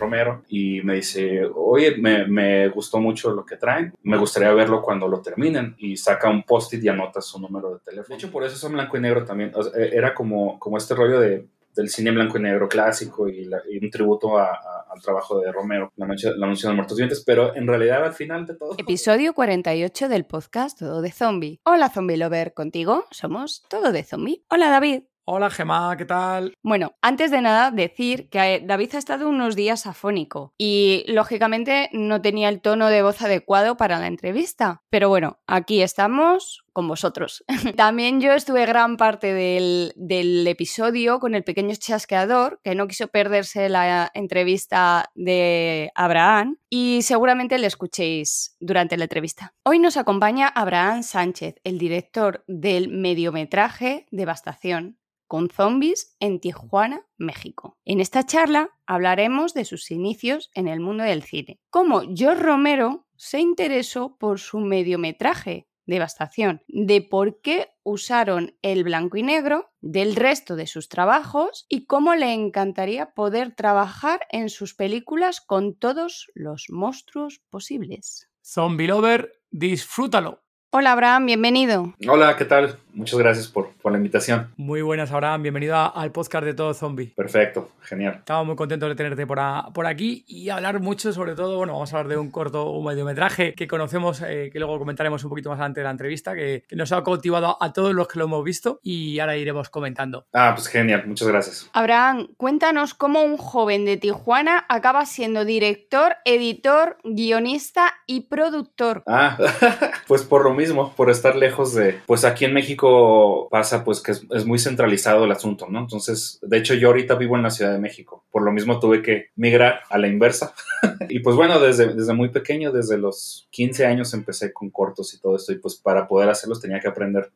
Romero y me dice, oye, me, me, gustó mucho lo que traen, me gustaría verlo cuando lo terminen y saca un post-it y anota su número de teléfono. De hecho, por eso son blanco y negro también. O sea, era como, como este rollo de, del cine blanco y negro clásico y, la, y un tributo a, a, al trabajo de Romero, la noche, la noche de los muertos vivientes, pero en realidad al final de todo... Episodio 48 del podcast Todo de Zombie. Hola Zombie Lover, contigo somos Todo de Zombie. Hola David. Hola Gemma, ¿qué tal? Bueno, antes de nada decir que David ha estado unos días afónico y lógicamente no tenía el tono de voz adecuado para la entrevista. Pero bueno, aquí estamos con vosotros. También yo estuve gran parte del, del, episodio con el pequeño chasqueador que no quiso perderse la entrevista de Abraham y seguramente le escuchéis durante la entrevista. Hoy nos acompaña Abraham Sánchez, el director del mediometraje Devastación con zombies en Tijuana, México. En esta charla hablaremos de sus inicios en el mundo del cine, cómo George Romero se interesó por su mediometraje Devastación, de por qué usaron el blanco y negro, del resto de sus trabajos y cómo le encantaría poder trabajar en sus películas con todos los monstruos posibles. Zombie Lover, disfrútalo. Hola Abraham, bienvenido. Hola, ¿qué tal? Muchas gracias por, por la invitación. Muy buenas, Abraham. Bienvenido a, al podcast de Todo Zombie. Perfecto, genial. Estamos muy contentos de tenerte por, a, por, aquí y hablar mucho, sobre todo, bueno, vamos a hablar de un corto, un mediometraje que conocemos, eh, que luego comentaremos un poquito más adelante de la entrevista, que, que, nos ha cautivado a todos los que lo hemos visto y ahora iremos comentando. Ah, pues genial, muchas gracias. Abraham, cuéntanos cómo un joven de Tijuana acaba siendo director, editor, guionista y productor. Ah, pues por lo mismo, por estar lejos de, pues aquí en México pasa pues que es, muy centralizado el asunto, ¿no? Entonces, de hecho yo ahorita vivo en la Ciudad de México, por lo mismo tuve que migrar a la inversa. y pues bueno, desde, desde muy pequeño, desde los 15 años empecé con cortos y todo esto y pues para poder hacerlos tenía que aprender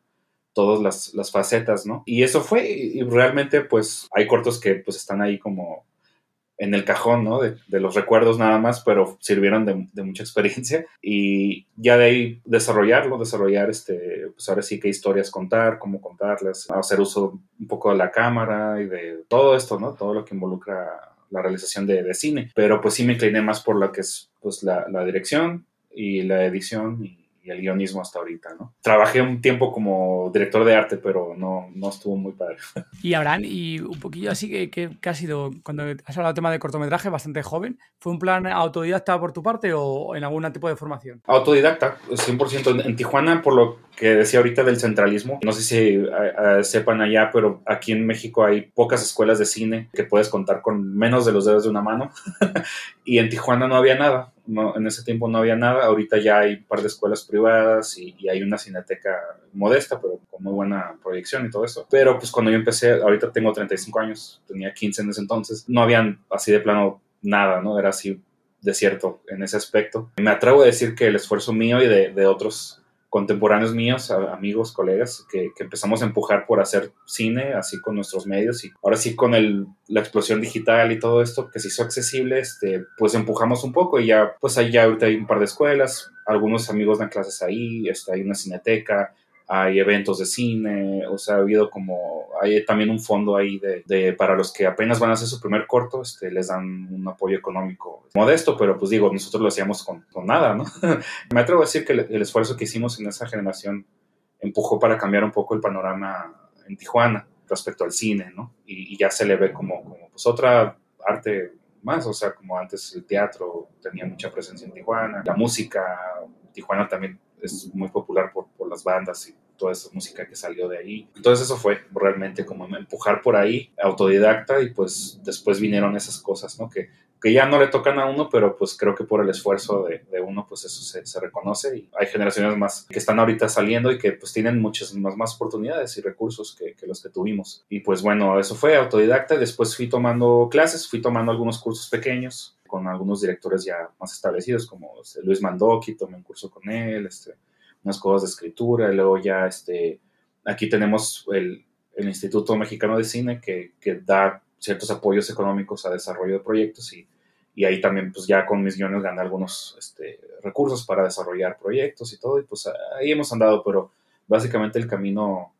todas las, las facetas, ¿no? Y eso fue, y realmente pues hay cortos que pues están ahí como en el cajón, ¿no? De, de, los recuerdos nada más, pero sirvieron de, de, mucha experiencia y ya de ahí desarrollarlo, desarrollar, este, pues ahora sí qué historias contar, cómo contarlas, hacer uso un poco de la cámara y de todo esto, ¿no? Todo lo que involucra la realización de, de cine, pero pues sí me incliné más por lo que es pues la, la dirección y la edición y, y el guionismo hasta ahorita, ¿no? Trabajé un tiempo como director de arte, pero no, no estuvo muy padre. Y Abraham, y un poquillo así que, que, que, ha sido, cuando has hablado del tema de cortometraje, bastante joven, ¿fue un plan autodidacta por tu parte o en algún tipo de formación? Autodidacta, 100%. En Tijuana, por lo que decía ahorita del centralismo, no sé si uh, uh, sepan allá, pero aquí en México hay pocas escuelas de cine que puedes contar con menos de los dedos de una mano. y en Tijuana no había nada no, en ese tiempo no había nada, ahorita ya hay un par de escuelas privadas y, y, hay una cineteca modesta, pero con muy buena proyección y todo eso. Pero pues cuando yo empecé, ahorita tengo 35 años, tenía 15 en ese entonces, no habían así de plano nada, ¿no? Era así desierto en ese aspecto. Me atrevo a decir que el esfuerzo mío y de, de otros contemporáneos míos, amigos, colegas, que, que, empezamos a empujar por hacer cine, así con nuestros medios y ahora sí con el, la explosión digital y todo esto que se hizo accesible, este, pues empujamos un poco y ya, pues ya ahorita hay un par de escuelas, algunos amigos dan clases ahí, está, hay una cineteca, hay eventos de cine, o sea, ha habido como, hay también un fondo ahí de, de, para los que apenas van a hacer su primer corto, este, les dan un apoyo económico modesto, pero pues digo, nosotros lo hacíamos con, con nada, ¿no? Me atrevo a decir que el, el, esfuerzo que hicimos en esa generación empujó para cambiar un poco el panorama en Tijuana respecto al cine, ¿no? Y, y ya se le ve como, como pues otra arte más, o sea, como antes el teatro tenía mucha presencia en Tijuana, la música, Tijuana también es muy popular por, por las bandas y toda esa música que salió de ahí. Entonces eso fue realmente como empujar por ahí, autodidacta, y pues después vinieron esas cosas, ¿no? Que, que ya no le tocan a uno, pero pues creo que por el esfuerzo de, de uno, pues eso se, se, reconoce. Y hay generaciones más que están ahorita saliendo y que pues tienen muchas más, más oportunidades y recursos que, que los que tuvimos. Y pues bueno, eso fue autodidacta. Después fui tomando clases, fui tomando algunos cursos pequeños con algunos directores ya más establecidos, como este, Luis Mandoki, tomé un curso con él, este, unas cosas de escritura, y luego ya este, aquí tenemos el, el Instituto Mexicano de Cine que, que, da ciertos apoyos económicos a desarrollo de proyectos y, y ahí también pues ya con mis guiones gané algunos este, recursos para desarrollar proyectos y todo y pues ahí hemos andado, pero básicamente el camino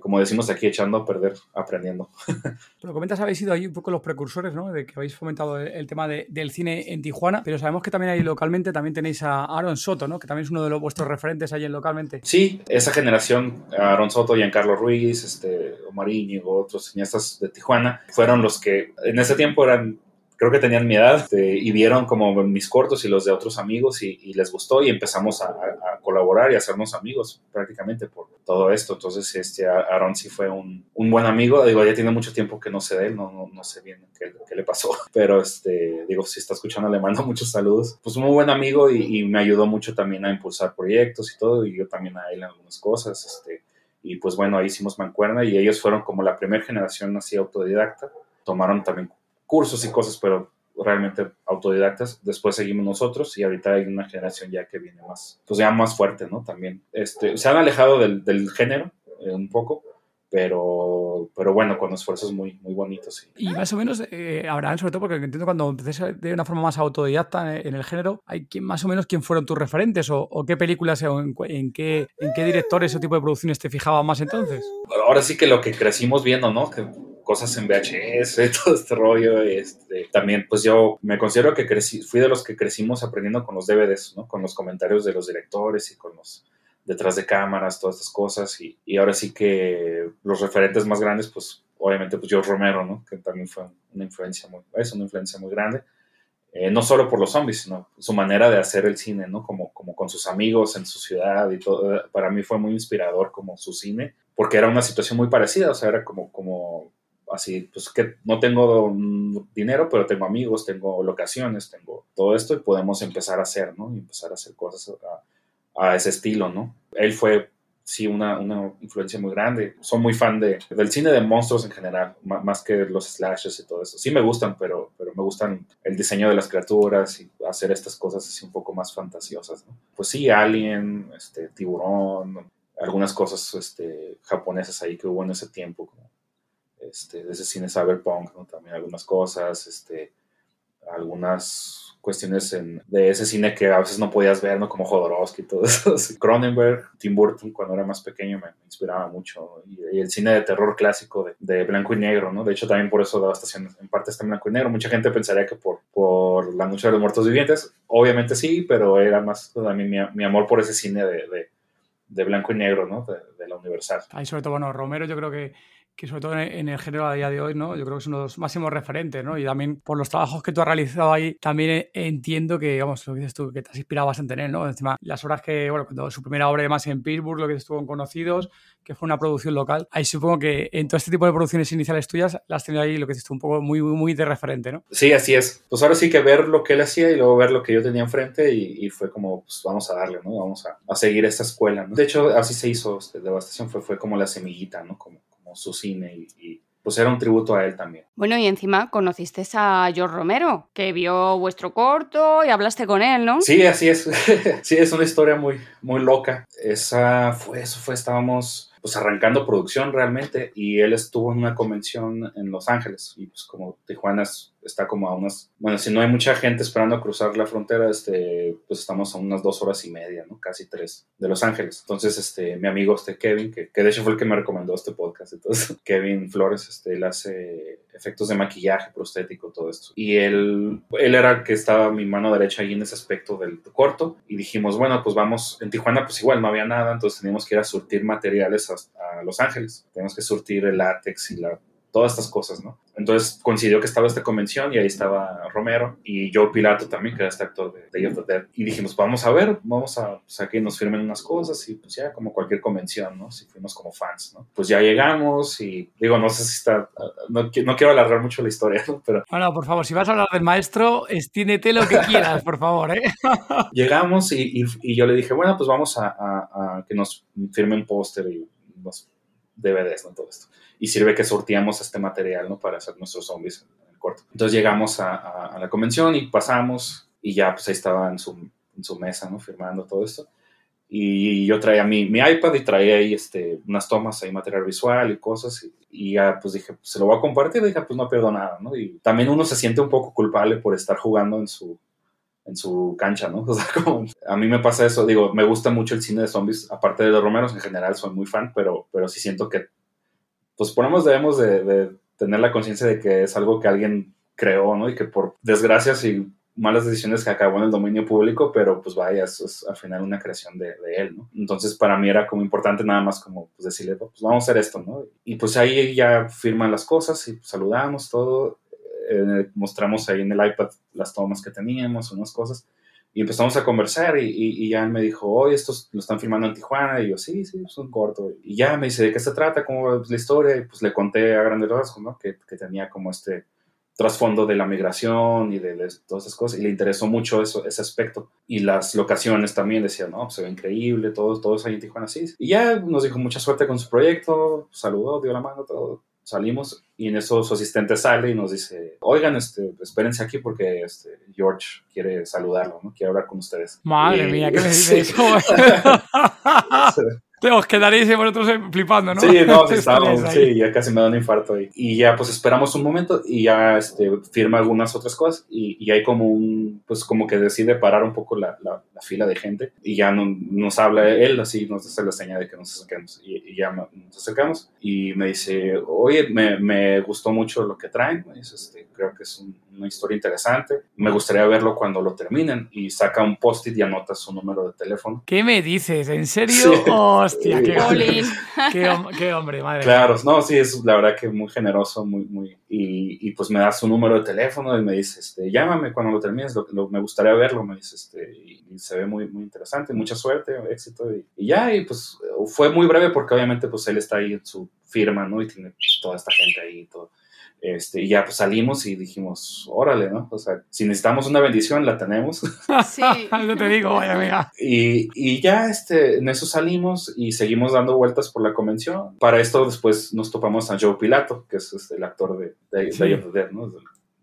como decimos aquí, echando a perder, aprendiendo. Pero comentas, habéis sido ahí un poco los precursores, ¿no? De que habéis fomentado el, el tema de, del cine en Tijuana, pero sabemos que también ahí localmente también tenéis a Aaron Soto, ¿no? Que también es uno de los, vuestros referentes ahí en localmente. Sí, esa generación, Aaron Soto, Giancarlo Ruiz, este, Omar Íñigo, otros cineastas de Tijuana, fueron los que en ese tiempo eran creo que tenían mi edad este, y vieron como mis cortos y los de otros amigos y, y les gustó y empezamos a, a, colaborar y a hacernos amigos prácticamente por todo esto. Entonces, este, Aaron sí fue un, un, buen amigo. Digo, ya tiene mucho tiempo que no sé de él, no, no, no sé bien qué, qué, le pasó, pero este, digo, si está escuchando, le mando muchos saludos. Pues un muy buen amigo y, y, me ayudó mucho también a impulsar proyectos y todo, y yo también a él en algunas cosas. Este, y pues bueno, ahí hicimos mancuerna y ellos fueron como la primera generación así autodidacta. Tomaron también cursos y cosas, pero realmente autodidactas. Después seguimos nosotros y ahorita hay una generación ya que viene más, pues ya más fuerte, ¿no? También. Este, se han alejado del, del género eh, un poco, pero, pero bueno, con esfuerzos muy, muy bonitos. Y más o menos, eh, Abraham, sobre todo porque entiendo cuando empecé de una forma más autodidacta en, en el género, hay quien, más o menos quién fueron tus referentes o, o qué películas o en, en, qué, en qué directores o tipo de producciones te fijaba más entonces. Ahora sí que lo que crecimos viendo, ¿no? Que cosas en VHS, todo este rollo. Este, también, pues yo me considero que crecí, fui de los que crecimos aprendiendo con los DVDs, ¿no? Con los comentarios de los directores y con los detrás de cámaras, todas estas cosas. Y, y ahora sí que los referentes más grandes, pues obviamente, pues George Romero, ¿no? Que también fue una influencia muy, es una influencia muy grande. Eh, no solo por los zombies, sino su manera de hacer el cine, ¿no? Como, como con sus amigos en su ciudad y todo. Para mí fue muy inspirador como su cine, porque era una situación muy parecida, o sea, era como, como así, pues que no tengo dinero, pero tengo amigos, tengo locaciones, tengo todo esto y podemos empezar a hacer, ¿no? Y empezar a hacer cosas a, ese estilo, ¿no? Él fue, sí, una, una, influencia muy grande. Soy muy fan de, del cine de monstruos en general, más que los slashes y todo eso. Sí me gustan, pero, pero me gustan el diseño de las criaturas y hacer estas cosas así un poco más fantasiosas, ¿no? Pues sí, Alien, este, Tiburón, algunas cosas este, japonesas ahí que hubo en ese tiempo, como este, de ese cine cyberpunk, ¿no? también algunas cosas, este, algunas cuestiones en, de ese cine que a veces no podías ver, ¿no? como Jodorowsky y todo eso. Cronenberg, Tim Burton, cuando era más pequeño me, inspiraba mucho. Y, el cine de terror clásico de, de, blanco y negro, ¿no? De hecho, también por eso Devastación en parte está en blanco y negro. Mucha gente pensaría que por, por La Noche de los Muertos Vivientes, obviamente sí, pero era más también mi, amor por ese cine de, de, de blanco y negro, ¿no? De, de la Universal. Ahí sobre todo, bueno, Romero yo creo que que sobre todo en el género a día de hoy, ¿no? Yo creo que es uno de los máximos referentes, ¿no? Y también por los trabajos que tú has realizado ahí, también entiendo que, vamos, lo que dices tú, que te has inspirado bastante en él, ¿no? Encima, las horas que, bueno, cuando su primera obra además en Pittsburgh, lo que estuvo en Conocidos, que fue una producción local, ahí supongo que en todo este tipo de producciones iniciales tuyas, las has tenido ahí, lo que dices tú, un poco muy, muy, de referente, ¿no? Sí, así es. Pues ahora sí que ver lo que él hacía y luego ver lo que yo tenía enfrente y, fue como, pues vamos a darle, ¿no? Vamos a, seguir esta escuela, ¿no? De hecho, así se hizo, este, Devastación fue, fue como la semillita, ¿no? Como su cine y, y pues era un tributo a él también. Bueno, y encima conociste a George Romero, que vio vuestro corto y hablaste con él, ¿no? Sí, así es. sí, es una historia muy, muy loca. Esa fue, eso fue, estábamos pues arrancando producción realmente y él estuvo en una convención en Los Ángeles y pues como Tijuana está como a unas, bueno, si no hay mucha gente esperando a cruzar la frontera, este, pues estamos a unas dos horas y media, ¿no? Casi tres de Los Ángeles. Entonces, este, mi amigo, este Kevin, que, que de hecho fue el que me recomendó este podcast, entonces, Kevin Flores, este, él hace efectos de maquillaje, prostético, todo esto. Y él, él era el que estaba mi mano derecha ahí en ese aspecto del corto y dijimos, bueno, pues vamos, en Tijuana pues igual no había nada, entonces teníamos que ir a surtir materiales a, a Los Ángeles, teníamos que surtir el látex y la todas estas cosas, ¿no? Entonces coincidió que estaba esta convención y ahí estaba Romero y Joe Pilato también, que era este actor de Day of the Dead. Y dijimos, vamos a ver, vamos a, pues, que nos firmen unas cosas y pues ya como cualquier convención, ¿no? Si fuimos como fans, ¿no? Pues ya llegamos y digo, no sé si está, no, no quiero alargar mucho la historia, ¿no? Pero... Bueno, por favor, si vas a hablar del maestro, estínete lo que quieras, por favor, ¿eh? Llegamos y, y, yo le dije, bueno, pues vamos a, a, a que nos firmen póster y los DVDs, ¿no? Todo esto y sirve que sorteamos este material, ¿no? Para hacer nuestros zombies en el corto. Entonces llegamos a, a, la convención y pasamos y ya pues ahí estaba en su, en su, mesa, ¿no? Firmando todo esto. Y yo traía mi, mi iPad y traía ahí este, unas tomas, ahí material visual y cosas. Y, ya pues dije, pues, se lo voy a compartir. Y dije, pues no pierdo nada, ¿no? Y también uno se siente un poco culpable por estar jugando en su, en su cancha, ¿no? O sea, como a mí me pasa eso, digo, me gusta mucho el cine de zombies, aparte de los romeros en general, soy muy fan, pero, pero sí siento que pues por lo menos debemos de, tener la conciencia de que es algo que alguien creó, ¿no? Y que por desgracias y malas decisiones que acabó en el dominio público, pero pues vaya, eso es al final una creación de, él, ¿no? Entonces para mí era como importante nada más como pues decirle, pues vamos a hacer esto, ¿no? Y pues ahí ya firman las cosas y saludamos todo, eh, mostramos ahí en el iPad las tomas que teníamos, unas cosas, y empezamos a conversar y, y, ya me dijo, oye, estos lo están filmando en Tijuana. Y yo, sí, sí, es un corto. Y ya me dice, ¿de qué se trata? ¿Cómo es la historia? Y pues le conté a grandes rasgos, ¿no? Que, que tenía como este trasfondo de la migración y de, todas esas cosas. Y le interesó mucho eso, ese aspecto. Y las locaciones también, decía, no, pues, se ve increíble, todos, todos ahí en Tijuana, sí. Y ya nos dijo mucha suerte con su proyecto, saludó, dio la mano, todo salimos y en eso su asistente sale y nos dice, oigan, este, espérense aquí porque este, George quiere saludarlo, ¿no? Quiere hablar con ustedes. Madre mía, ¿qué me dices? Os quedaréis vosotros flipando, ¿no? Sí, no, sí, estábamos, sí, ya casi me da un infarto ahí. Y ya pues esperamos un momento y ya este, firma algunas otras cosas y, y hay como un, pues como que decide parar un poco la, la, fila de gente y ya no, nos habla él, así nos hace la señal de que nos acerquemos y, ya nos acercamos y me dice, oye, me, me gustó mucho lo que traen, este, creo que es una historia interesante, me gustaría verlo cuando lo terminen y saca un post-it y anota su número de teléfono. ¿Qué me dices? ¿En serio? Hostia, qué, qué, hombre, madre. Claro, no, sí, es la verdad que muy generoso, muy, muy, y, y, pues me da su número de teléfono y me dice, este, llámame cuando lo termines, lo, me gustaría verlo, me dice, este, y, se ve muy, muy interesante, mucha suerte, éxito, y, y, ya, y pues fue muy breve porque obviamente pues él está ahí en su firma, ¿no? Y tiene pues, toda esta gente ahí y todo. Este, y ya pues salimos y dijimos, órale, ¿no? O sea, si necesitamos una bendición, la tenemos. Sí. Yo te digo, vaya amiga. Y, y, ya este, en eso salimos y seguimos dando vueltas por la convención. Para esto después nos topamos a Joe Pilato, que es este, el actor de Day, of the Dead, ¿no?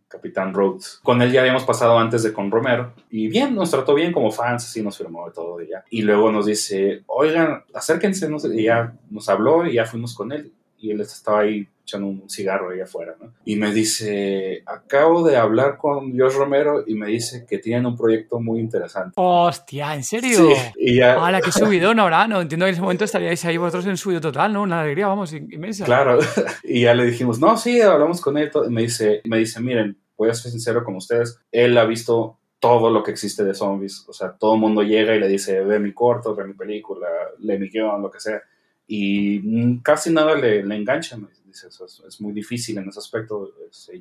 Capitán Rhodes. Con él ya habíamos pasado antes de con Romero. Y bien, nos trató bien como fans, así nos firmó de todo y ya. Y luego nos dice, oigan, acérquense, no sé, y ya nos habló y ya fuimos con él. Y él estaba ahí echando un cigarro ahí afuera, ¿no? Y me dice, acabo de hablar con Dios Romero y me dice que tienen un proyecto muy interesante. Hostia, ¿en serio? Sí, y ya... ¡Hala, qué subidón ahora! No, entiendo que en ese momento estaríais ahí vosotros en subido total, ¿no? Una alegría, vamos, inmensa. Claro, y ya le dijimos, no, sí, hablamos con él, y me dice, me dice, miren, voy a ser sincero con ustedes, él ha visto todo lo que existe de zombies, o sea, todo el mundo llega y le dice, ve mi corto, ve mi película, lee mi guion, lo que sea, y casi nada le, le engancha, me dice dice, eso es, muy difícil en ese aspecto,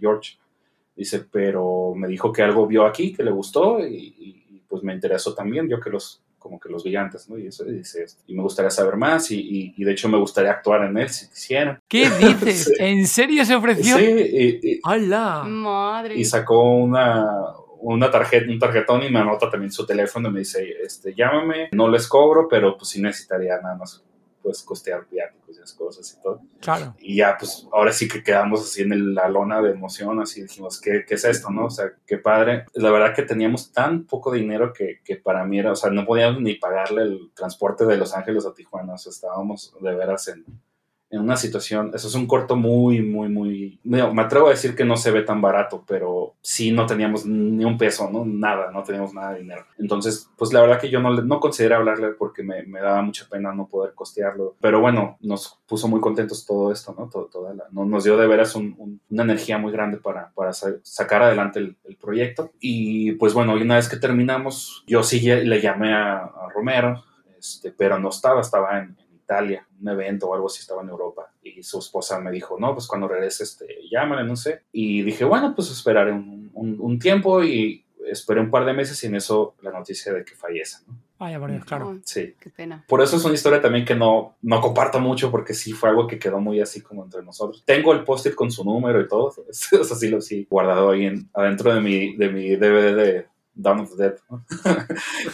George. Dice, pero me dijo que algo vio aquí, que le gustó y, pues me interesó también, yo que los como que los gigantes, ¿no? Y eso dice, y me gustaría saber más y, y, de hecho me gustaría actuar en él si quisiera. ¿Qué dices? ¿En serio se ofreció? Sí, y, ¡Hala! Madre. Y sacó una, una tarjeta, un tarjetón y me anota también su teléfono y me dice, este, llámame, no les cobro, pero pues sí necesitaría nada más pues costear viáticos y esas cosas y todo. Claro. Y ya, pues ahora sí que quedamos así en la lona de emoción, así dijimos, ¿qué, ¿qué, es esto, no? O sea, qué padre. La verdad que teníamos tan poco dinero que, que, para mí era, o sea, no podíamos ni pagarle el transporte de Los Ángeles a Tijuana, o sea, estábamos de veras en en una situación, eso es un corto muy, muy, muy, me atrevo a decir que no se ve tan barato, pero sí no teníamos ni un peso, ¿no? Nada, no teníamos nada de dinero. Entonces, pues la verdad que yo no, no consideré hablarle porque me, me daba mucha pena no poder costearlo. Pero bueno, nos puso muy contentos todo esto, ¿no? Todo, toda la, nos dio de veras una energía muy grande para, para sacar adelante el, proyecto. Y pues bueno, una vez que terminamos, yo sí le llamé a, Romero, este, pero no estaba, estaba en, Italia, un evento o algo así, estaba en Europa. Y su esposa me dijo, no, pues cuando regrese, este, llámale, no sé. Y dije, bueno, pues esperaré un, un tiempo y esperé un par de meses y en eso la noticia de que fallece, ¿no? Vaya, por Dios, claro. Sí. Qué pena. Por eso es una historia también que no, no comparto mucho porque sí fue algo que quedó muy así como entre nosotros. Tengo el post-it con su número y todo, o sea, sí lo sí guardado ahí en, adentro de mi, de mi DVD de Dawn of the Dead.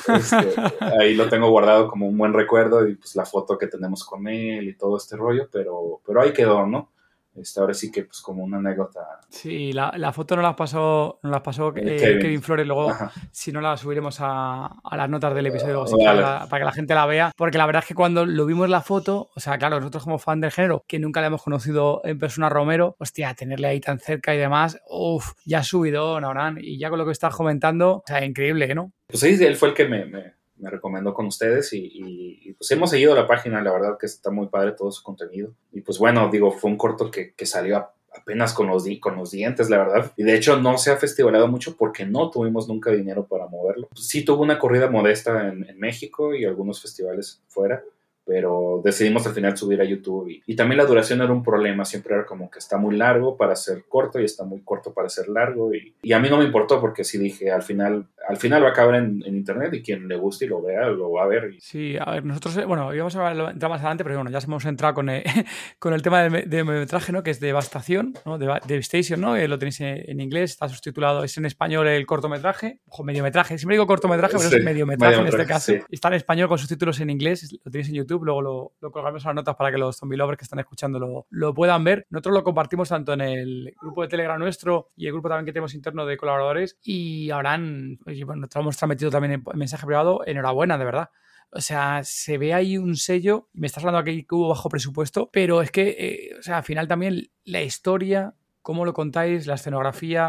Este, ahí lo tengo guardado como un buen recuerdo y pues la foto que tenemos con él y todo este rollo, pero, pero ahí quedó, ¿no? Este, ahora sí que, pues, como una anécdota. Sí, la, la foto nos la pasó, nos las pasó eh, Kevin. Flores. Luego, si no, la subiremos a, a las notas del episodio para, que la gente la vea. Porque la verdad es que cuando lo vimos la foto, o sea, claro, nosotros como fan del género, que nunca le hemos conocido en persona Romero, hostia, tenerle ahí tan cerca y demás, uff, ya ha subido, Naurán. Y ya con lo que estás comentando, o sea, increíble, ¿no? Pues sí, él fue el que me me recomendó con ustedes y, pues hemos seguido la página, la verdad que está muy padre todo su contenido. Y pues bueno, digo, fue un corto que, que salió apenas con los, con los dientes, la verdad. Y de hecho no se ha festivalado mucho porque no tuvimos nunca dinero para moverlo. Sí tuvo una corrida modesta en, en México y algunos festivales fuera, pero decidimos al final subir a YouTube y, también la duración era un problema, siempre era como que está muy largo para ser corto y está muy corto para ser largo y, y a mí no me importó porque sí dije al final al final va a caber en, internet y quien le guste y lo vea lo va a ver. Sí, a ver, nosotros, eh, bueno, íbamos a entrar más adelante, pero bueno, ya hemos entrado con el, con el tema de, de metraje, ¿no? Que es Devastación, ¿no? De, Devastation, ¿no? Eh, lo tenéis en, inglés, está subtitulado, es en español el cortometraje, o mediometraje, siempre digo cortometraje, pero es mediometraje, en este caso. Está en español con subtítulos en inglés, lo tenéis en YouTube, luego lo, lo colgamos en las notas para que los zombie lovers que están escuchando lo, lo, puedan ver. Nosotros lo compartimos tanto en el grupo de Telegram nuestro y el grupo también que tenemos interno de colaboradores y habrán, y bueno, hemos transmitido también en mensaje privado, enhorabuena, de verdad. O sea, se ve ahí un sello, me estás hablando aquí que hubo bajo presupuesto, pero es que, eh, o sea, al final también la historia, cómo lo contáis, la escenografía,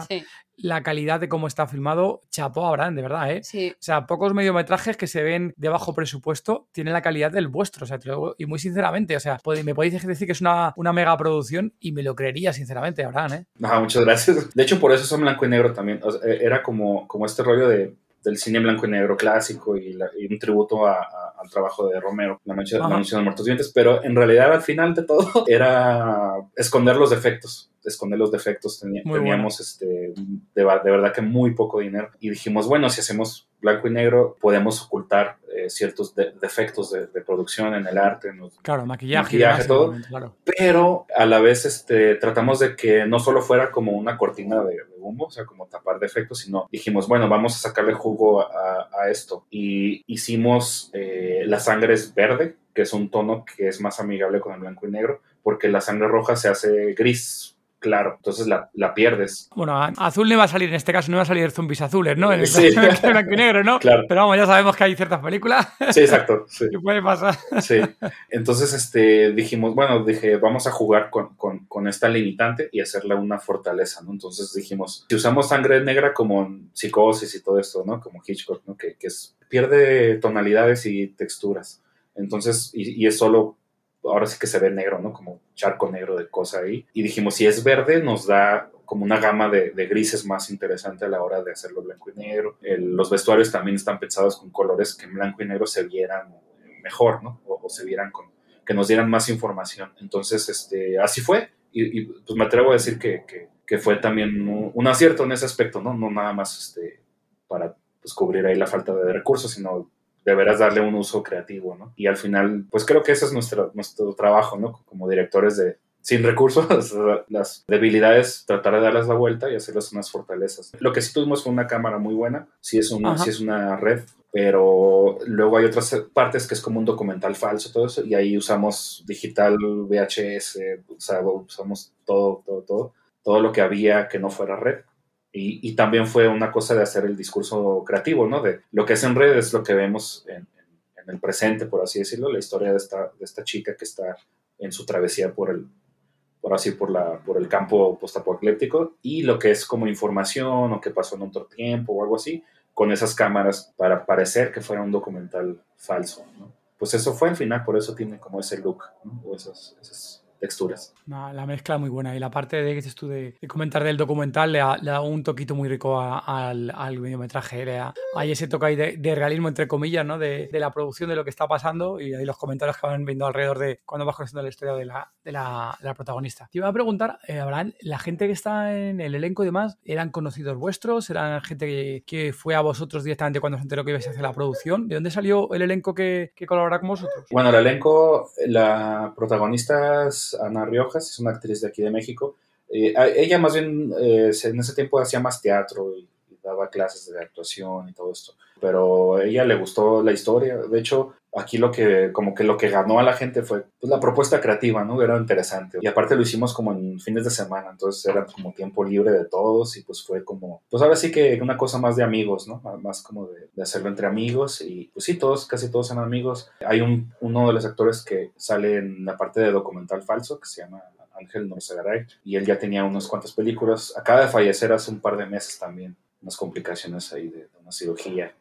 la calidad de cómo está filmado, chapó Abraham, de verdad, ¿eh? Sí. O sea, pocos mediometrajes que se ven de bajo presupuesto tienen la calidad del vuestro, o sea, y muy sinceramente, o sea, me podéis decir que es una, una mega producción y me lo creería, sinceramente, Abraham, ¿eh? No, muchas gracias. De hecho, por eso son blanco y negro también. era como, como este rollo de del cine blanco y negro clásico y, un tributo al trabajo de Romero, La Noche, la noche de los Muertos Vientes, pero en realidad al final de todo era esconder los defectos, esconder los defectos. teníamos este, de, de, verdad que muy poco dinero y dijimos, bueno, si hacemos blanco y negro podemos ocultar eh, ciertos defectos de, producción en el arte. En claro, maquillaje, maquillaje todo. Pero a la vez este, tratamos de que no solo fuera como una cortina de, humo, o sea, como tapar defectos, sino dijimos, bueno, vamos a sacarle jugo a, esto. Y hicimos eh, La sangre es verde, que es un tono que es más amigable con el blanco y negro, porque la sangre roja se hace gris claro, entonces la, la, pierdes. Bueno, azul no iba a salir en este caso, no iba a salir zombies azules, ¿no? En el sí. caso blanco y negro, ¿no? Claro. Pero vamos, ya sabemos que hay ciertas películas. Sí, exacto. Sí. ¿Qué puede pasar? Sí. Entonces, este, dijimos, bueno, dije, vamos a jugar con, con, con, esta limitante y hacerla una fortaleza, ¿no? Entonces dijimos, si usamos sangre negra como psicosis y todo esto, ¿no? Como Hitchcock, ¿no? Que, que es, pierde tonalidades y texturas. Entonces, y, y es solo ahora sí que se ve negro, ¿no? Como charco negro de cosa ahí. Y dijimos, si es verde, nos da como una gama de, grises más interesante a la hora de hacerlo blanco y negro. los vestuarios también están pensados con colores que en blanco y negro se vieran mejor, ¿no? O, se vieran con, que nos dieran más información. Entonces, este, así fue. Y, pues me atrevo a decir que, que, fue también un, acierto en ese aspecto, ¿no? No nada más este, para pues, cubrir ahí la falta de recursos, sino deberás darle un uso creativo, ¿no? Y al final, pues creo que ese es nuestro, nuestro trabajo, ¿no? Como directores de, sin recursos, las debilidades, tratar de darles la vuelta y hacerlas unas fortalezas. Lo que sí tuvimos fue una cámara muy buena, sí es una, sí es una red, pero luego hay otras partes que es como un documental falso, todo eso, y ahí usamos digital, VHS, o sea, usamos todo, todo, todo, todo lo que había que no fuera red. Y, también fue una cosa de hacer el discurso creativo, ¿no? De lo que es en redes, es lo que vemos en, el presente, por así decirlo, la historia de esta, de esta chica que está en su travesía por el, por así, por, la, por el campo postapocalíptico y lo que es como información o que pasó en otro tiempo o algo así, con esas cámaras para parecer que fuera un documental falso, ¿no? Pues eso fue al final, por eso tiene como ese look, ¿no? O esas, esas texturas. la mezcla muy buena y la parte de que dices tú de, comentar del documental le da, un toquito muy rico al, al mediometraje. hay ese toque ahí de, realismo, entre comillas, ¿no? De, la producción de lo que está pasando y ahí los comentarios que van viendo alrededor de cuando vas conociendo la historia de la, de la, protagonista. Te iba a preguntar, eh, Abraham, la gente que está en el elenco y demás, ¿eran conocidos vuestros? ¿Eran gente que, fue a vosotros directamente cuando se enteró que ibais a hacer la producción? ¿De dónde salió el elenco que, que colabora con vosotros? Bueno, el elenco, la protagonista Ana Riojas, es una actriz de aquí de México. Eh, ella más bien eh, en ese tiempo hacía más teatro y, daba clases de actuación y todo esto. Pero a ella le gustó la historia. De hecho, aquí lo que como que lo que ganó a la gente fue pues, la propuesta creativa, ¿no? Era interesante. Y aparte lo hicimos como en fines de semana, entonces era como tiempo libre de todos y pues fue como, pues ahora sí que una cosa más de amigos, ¿no? Más como de, hacerlo entre amigos y pues sí, todos, casi todos son amigos. Hay un, uno de los actores que sale en la parte de documental falso que se llama Ángel Norzagaray y él ya tenía unas cuantas películas. Acaba de fallecer hace un par de meses también unas complicaciones ahí de, una cirugía.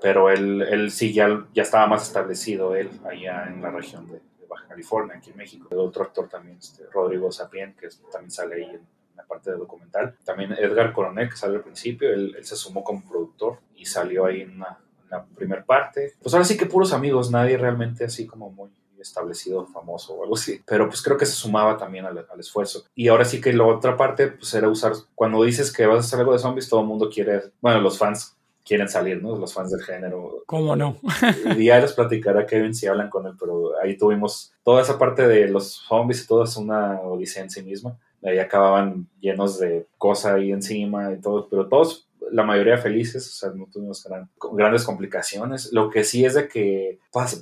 Pero él, él sí ya, ya estaba más establecido, él, allá en la región de, Baja California, aquí en México. El otro actor también, este, Rodrigo Sapien, que también sale ahí en, la parte de documental. También Edgar Coronel, que sale al principio, él, él se sumó como productor y salió ahí en, una, en la primera parte. Pues ahora sí que puros amigos, nadie realmente así como muy establecido, famoso o algo así. Pero pues creo que se sumaba también al, esfuerzo. Y ahora sí que la otra parte pues era usar, cuando dices que vas a hacer algo de zombies, todo el mundo quiere, bueno, los fans quieren salir, ¿no? Los fans del género. ¿Cómo no? y ya les platicará Kevin si hablan con él, pero ahí tuvimos toda esa parte de los zombies y todo es una odisea en sí misma. Ahí acababan llenos de cosas ahí encima y todo, pero todos la mayoría felices, o sea, no tuvimos grandes complicaciones. Lo que sí es de que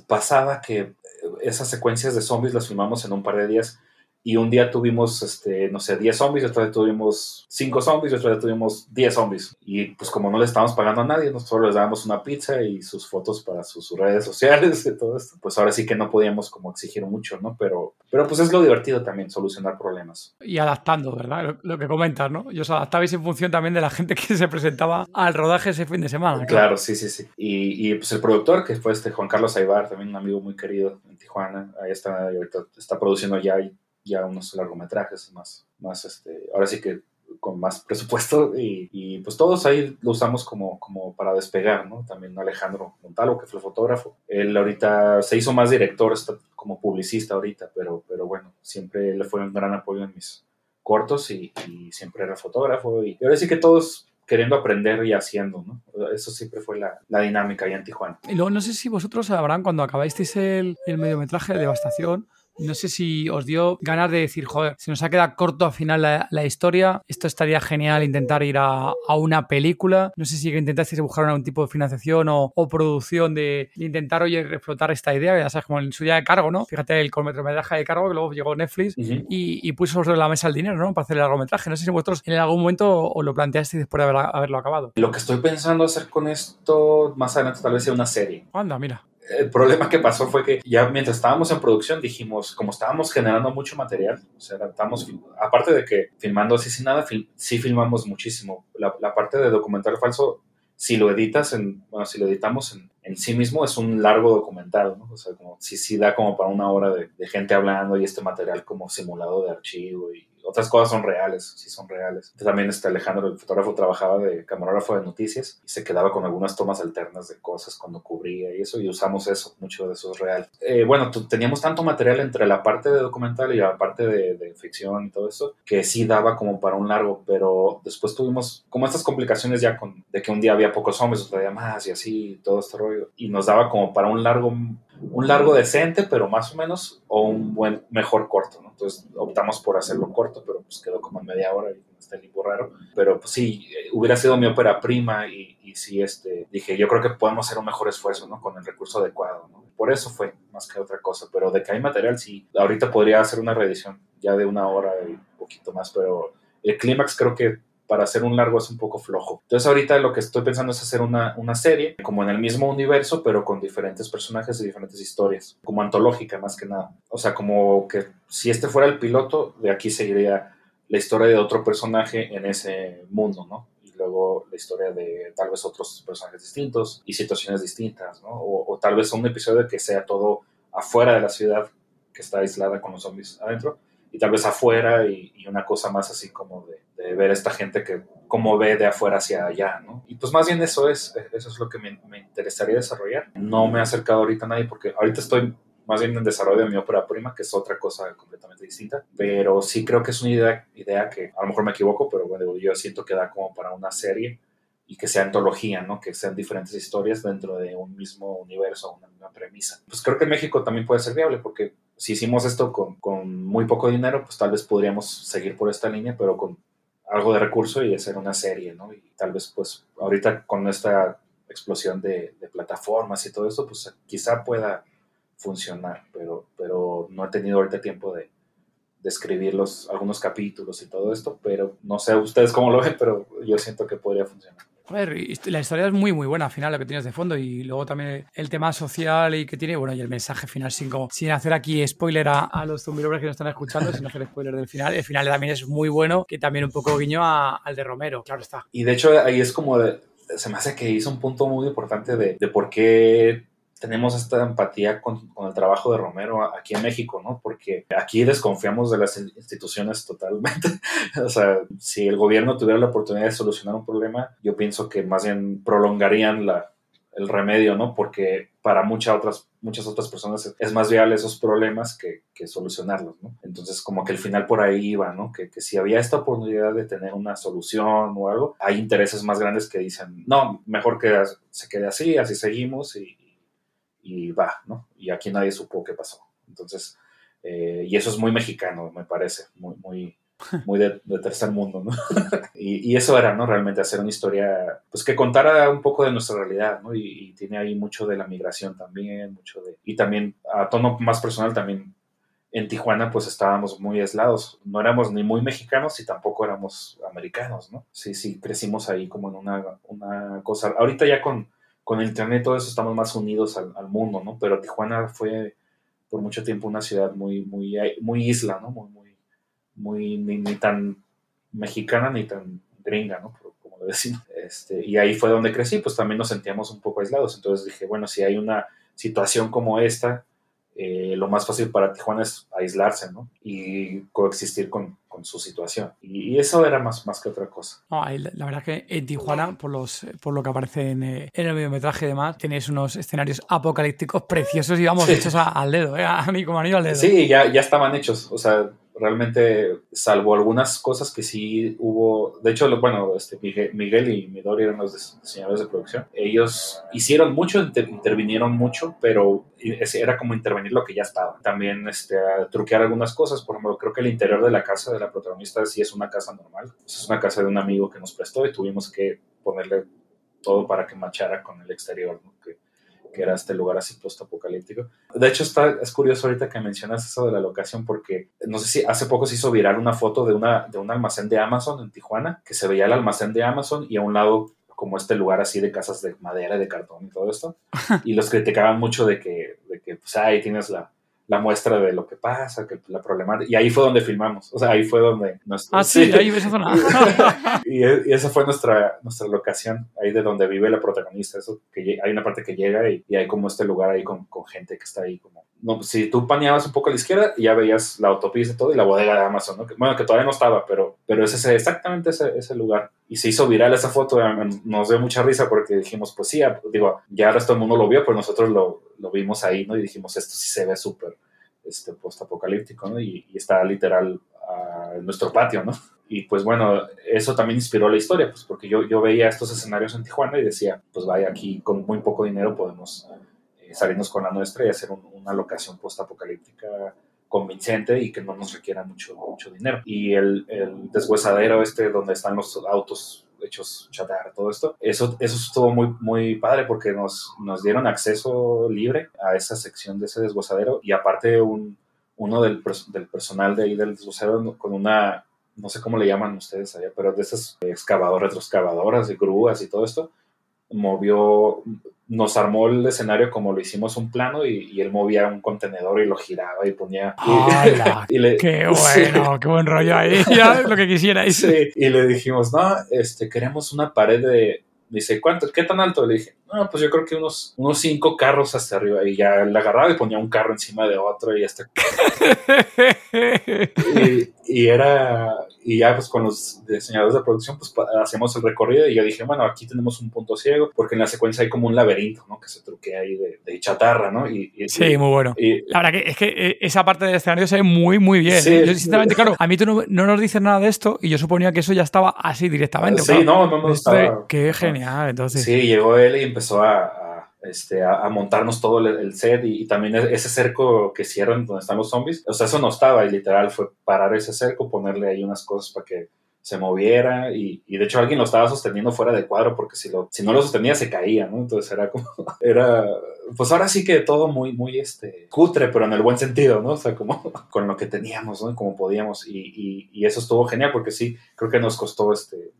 pasaba que esas secuencias de zombies las filmamos en un par de días y un día tuvimos, este, no sé, 10 zombies, otro día tuvimos 5 zombies, otro día tuvimos 10 zombies. Y pues como no le estábamos pagando a nadie, nosotros les dábamos una pizza y sus fotos para sus, redes sociales y todo esto. Pues ahora sí que no podíamos como exigir mucho, ¿no? Pero, pero pues es lo divertido también, solucionar problemas. Y adaptando, ¿verdad? Lo, que comentas, ¿no? Y os adaptabais en función también de la gente que se presentaba al rodaje ese fin de semana. Claro, sí, sí, sí. Y, y, pues el productor, que fue este Juan Carlos Aybar, también un amigo muy querido en Tijuana, ahí está, ahorita está produciendo ya ya unos largometrajes más, más este, ahora sí que con más presupuesto y, pues todos ahí lo usamos como, como para despegar, ¿no? También Alejandro Montalvo, que fue fotógrafo. Él ahorita se hizo más director, está como publicista ahorita, pero, pero bueno, siempre le fue un gran apoyo en mis cortos y, siempre era fotógrafo y, ahora sí que todos queriendo aprender y haciendo, ¿no? Eso siempre fue la, la dinámica ahí en Tijuana. Y luego no sé si vosotros sabrán, cuando acabáis el, el mediometraje de Devastación, no sé si os dio ganas de decir, joder, si nos ha quedado corto al final la, historia, esto estaría genial intentar ir a, una película. No sé si intentasteis buscar algún tipo de financiación o, producción de, intentar, oye, reflotar esta idea, ya sabes, como en su día de cargo, ¿no? Fíjate el cortometraje de cargo que luego llegó Netflix y, puso sobre la mesa el dinero, ¿no? Para hacer el largometraje. No sé si vosotros en algún momento os lo planteasteis después de haberlo acabado. Lo que estoy pensando hacer con esto más adelante tal vez sea una serie. Anda, mira el problema que pasó fue que ya mientras estábamos en producción dijimos, como estábamos generando mucho material, o sea, estamos, aparte de que filmando así sin nada, sí filmamos muchísimo. La, la, parte de documental falso, si lo editas, en, bueno, si lo editamos en, en sí mismo, es un largo documental, ¿no? O sea, como sí, sí da como para una hora de, de gente hablando y este material como simulado de archivo y otras cosas son reales, sí son reales. También este Alejandro, el fotógrafo, trabajaba de camarógrafo de noticias y se quedaba con algunas tomas alternas de cosas cuando cubría y eso, y usamos eso, mucho de eso es real. Eh, bueno, teníamos tanto material entre la parte de documental y la parte de, ficción y todo eso, que sí daba como para un largo, pero después tuvimos como estas complicaciones ya con, de que un día había pocos hombres, otro día más y así, todo este rollo, y nos daba como para un largo un largo decente, pero más o menos, o un buen, mejor corto, ¿no? Entonces optamos por hacerlo corto, pero pues quedó como media hora y está el limbo raro. Pero pues sí, eh, hubiera sido mi ópera prima y, y sí, este, dije, yo creo que podemos hacer un mejor esfuerzo, ¿no? Con el recurso adecuado, ¿no? Por eso fue, más que otra cosa, pero de que hay material, sí, ahorita podría hacer una reedición ya de una hora y un poquito más, pero el clímax creo que para hacer un largo es un poco flojo. Entonces ahorita lo que estoy pensando es hacer una, una serie como en el mismo universo, pero con diferentes personajes y diferentes historias, como antológica más que nada. O sea, como que si este fuera el piloto, de aquí seguiría la historia de otro personaje en ese mundo, ¿no? Y luego la historia de tal vez otros personajes distintos y situaciones distintas, ¿no? O, o tal vez un episodio que sea todo afuera de la ciudad que está aislada con los zombies adentro y tal vez afuera y, una cosa más así como de, ver esta gente que como ve de afuera hacia allá, ¿no? Y pues más bien eso es, eso es lo que me, me interesaría desarrollar. No me he acercado ahorita a nadie porque ahorita estoy más bien en desarrollo de mi ópera prima, que es otra cosa completamente distinta, pero sí creo que es una idea, idea que a lo mejor me equivoco, pero bueno, yo siento que da como para una serie y que sea antología, ¿no? Que sean diferentes historias dentro de un mismo universo, una misma premisa. Pues creo que en México también puede ser viable, porque si hicimos esto con, con muy poco dinero, pues tal vez podríamos seguir por esta línea, pero con algo de recurso y hacer una serie, ¿no? Y tal vez, pues, ahorita con esta explosión de, plataformas y todo esto, pues quizá pueda funcionar, pero, pero no he tenido ahorita tiempo de, de escribir los, algunos capítulos y todo esto, pero no sé ustedes cómo lo ven, pero yo siento que podría funcionar. A la historia es muy, muy buena al final, lo que tienes de fondo. Y luego también el tema social y que tiene, bueno, y el mensaje final, sin, sin hacer aquí spoiler a, a los zumbilovers que nos están escuchando, sin hacer spoiler del final. El final también es muy bueno, que también un poco guiño al de Romero, claro está. Y de hecho, ahí es como se me hace que hizo un punto muy importante de, de por qué tenemos esta empatía con, el trabajo de Romero aquí en México, ¿no? Porque aquí desconfiamos de las instituciones totalmente. o sea, si el gobierno tuviera la oportunidad de solucionar un problema, yo pienso que más bien prolongarían la, el remedio, ¿no? Porque para muchas otras, muchas otras personas es más viable esos problemas que, que, solucionarlos, ¿no? Entonces, como que el final por ahí iba, ¿no? Que, que, si había esta oportunidad de tener una solución o algo, hay intereses más grandes que dicen, no, mejor que se quede así, así seguimos y, y va, ¿no? Y aquí nadie supo qué pasó. Entonces, eh, y eso es muy mexicano, me parece, muy, muy, muy de, tercer mundo, ¿no? y, y, eso era, ¿no? Realmente hacer una historia, pues que contara un poco de nuestra realidad, ¿no? Y, y, tiene ahí mucho de la migración también, mucho de... Y también, a tono más personal, también en Tijuana pues estábamos muy aislados, no éramos ni muy mexicanos y tampoco éramos americanos, ¿no? Sí, sí, crecimos ahí como en una, una cosa. Ahorita ya con con el internet todo eso estamos más unidos al, mundo, ¿no? Pero Tijuana fue por mucho tiempo una ciudad muy, muy, muy isla, ¿no? Muy, muy, muy ni, tan mexicana ni tan gringa, ¿no? Como lo decimos. Este, y ahí fue donde crecí, pues también nos sentíamos un poco aislados. Entonces dije, bueno, si hay una situación como esta, eh, lo más fácil para Tijuana es aislarse, ¿no? Y coexistir con, con su situación. Y, eso era más, más que otra cosa. la, verdad que en Tijuana, por, los, por lo que aparece en, eh, en el mediometraje y demás, tenéis unos escenarios apocalípticos preciosos y vamos, hechos al dedo, ¿eh? a mí como anillo al dedo. Sí, ya, ya estaban hechos. O sea, realmente, salvo algunas cosas que sí hubo, de hecho, bueno, este, Miguel, y Midori eran los diseñadores de producción, ellos hicieron mucho, intervinieron mucho, pero era como intervenir lo que ya estaba. También este, truquear algunas cosas, por ejemplo, creo que el interior de la casa de la protagonista sí es una casa normal, es una casa de un amigo que nos prestó y tuvimos que ponerle todo para que machara con el exterior, ¿no? Que era este lugar así post-apocalíptico. De hecho, está, es curioso ahorita que mencionas eso de la locación, porque no sé si hace poco se hizo viral una foto de, una, de un almacén de Amazon en Tijuana, que se veía el almacén de Amazon y a un lado como este lugar así de casas de madera, de cartón y todo esto. Y los criticaban mucho de que, de que pues ahí tienes la, la muestra de lo que pasa, que la problemática. Y ahí fue donde filmamos. O sea, ahí fue donde. ah, sí, ahí esa zona. y, y, esa fue nuestra, nuestra locación, ahí de donde vive la protagonista. Eso, que hay una parte que llega y, y hay como este lugar ahí con, con, gente que está ahí como. No, si tú paneabas un poco a la izquierda, ya veías la autopista y todo y la bodega de Amazon, ¿no? bueno, que todavía no estaba, pero, pero es ese, exactamente ese, ese lugar. Y se hizo viral esa foto, nos dio mucha risa porque dijimos, pues sí, digo, ya el resto del mundo lo vio, pero nosotros lo, vimos ahí, ¿no? Y dijimos, esto sí se ve súper este, post-apocalíptico, ¿no? Y, está literal en nuestro patio, ¿no? Y pues bueno, eso también inspiró la historia, pues porque yo, yo veía estos escenarios en Tijuana y decía, pues vaya, aquí con muy poco dinero podemos eh, salirnos con la nuestra y hacer una locación post-apocalíptica convincente y que no nos requiera mucho, mucho dinero. Y el, el este donde están los autos hechos chatar, todo esto. Eso, eso estuvo muy, muy padre porque nos, nos dieron acceso libre a esa sección de ese desguazadero y aparte un, uno del, del personal de ahí del desguazadero con una, no sé cómo le llaman ustedes allá, pero de esas excavadoras, retroexcavadoras y grúas y todo esto, movió, nos armó el escenario como lo hicimos un plano y, él movía un contenedor y lo giraba y ponía... y, ¡Qué bueno! ¡Qué buen rollo ahí! Ya lo que quisierais. Sí, y le dijimos, no, este, queremos una pared de... Dice, ¿cuánto? ¿Qué tan alto? Le dije, no, pues yo creo que unos, unos cinco carros hasta arriba. Y ya la agarraba y ponía un carro encima de otro y hasta... y, y era, y ya pues con los diseñadores de producción pues hacemos el recorrido y yo dije, bueno, aquí tenemos un punto ciego porque en la secuencia hay como un laberinto, ¿no? Que se truquea ahí de, de chatarra, ¿no? Y, sí, muy bueno. Y, la verdad que es que eh, esa parte del escenario se ve muy, muy bien. Sí, ¿eh? Yo sinceramente, claro, a mí tú no, no, nos dices nada de esto y yo suponía que eso ya estaba así directamente. Sí, no, no, no estaba. Qué genial, entonces. Sí, llegó él y empezó a este, a, montarnos todo el, set y, también e-, ese cerco que cierran donde están los zombies. O sea, eso no estaba y literal fue parar ese cerco, ponerle ahí unas cosas para que se moviera y, de hecho alguien lo estaba sosteniendo fuera de cuadro porque si, lo, si no lo sostenía se caía, ¿no? Entonces era como, pues ahora sí que todo muy, muy, este, cutre, pero en el buen sentido, ¿no? O sea, como con lo que teníamos, ¿no? Como podíamos y, y eso estuvo genial porque sí, creo que nos costó, este,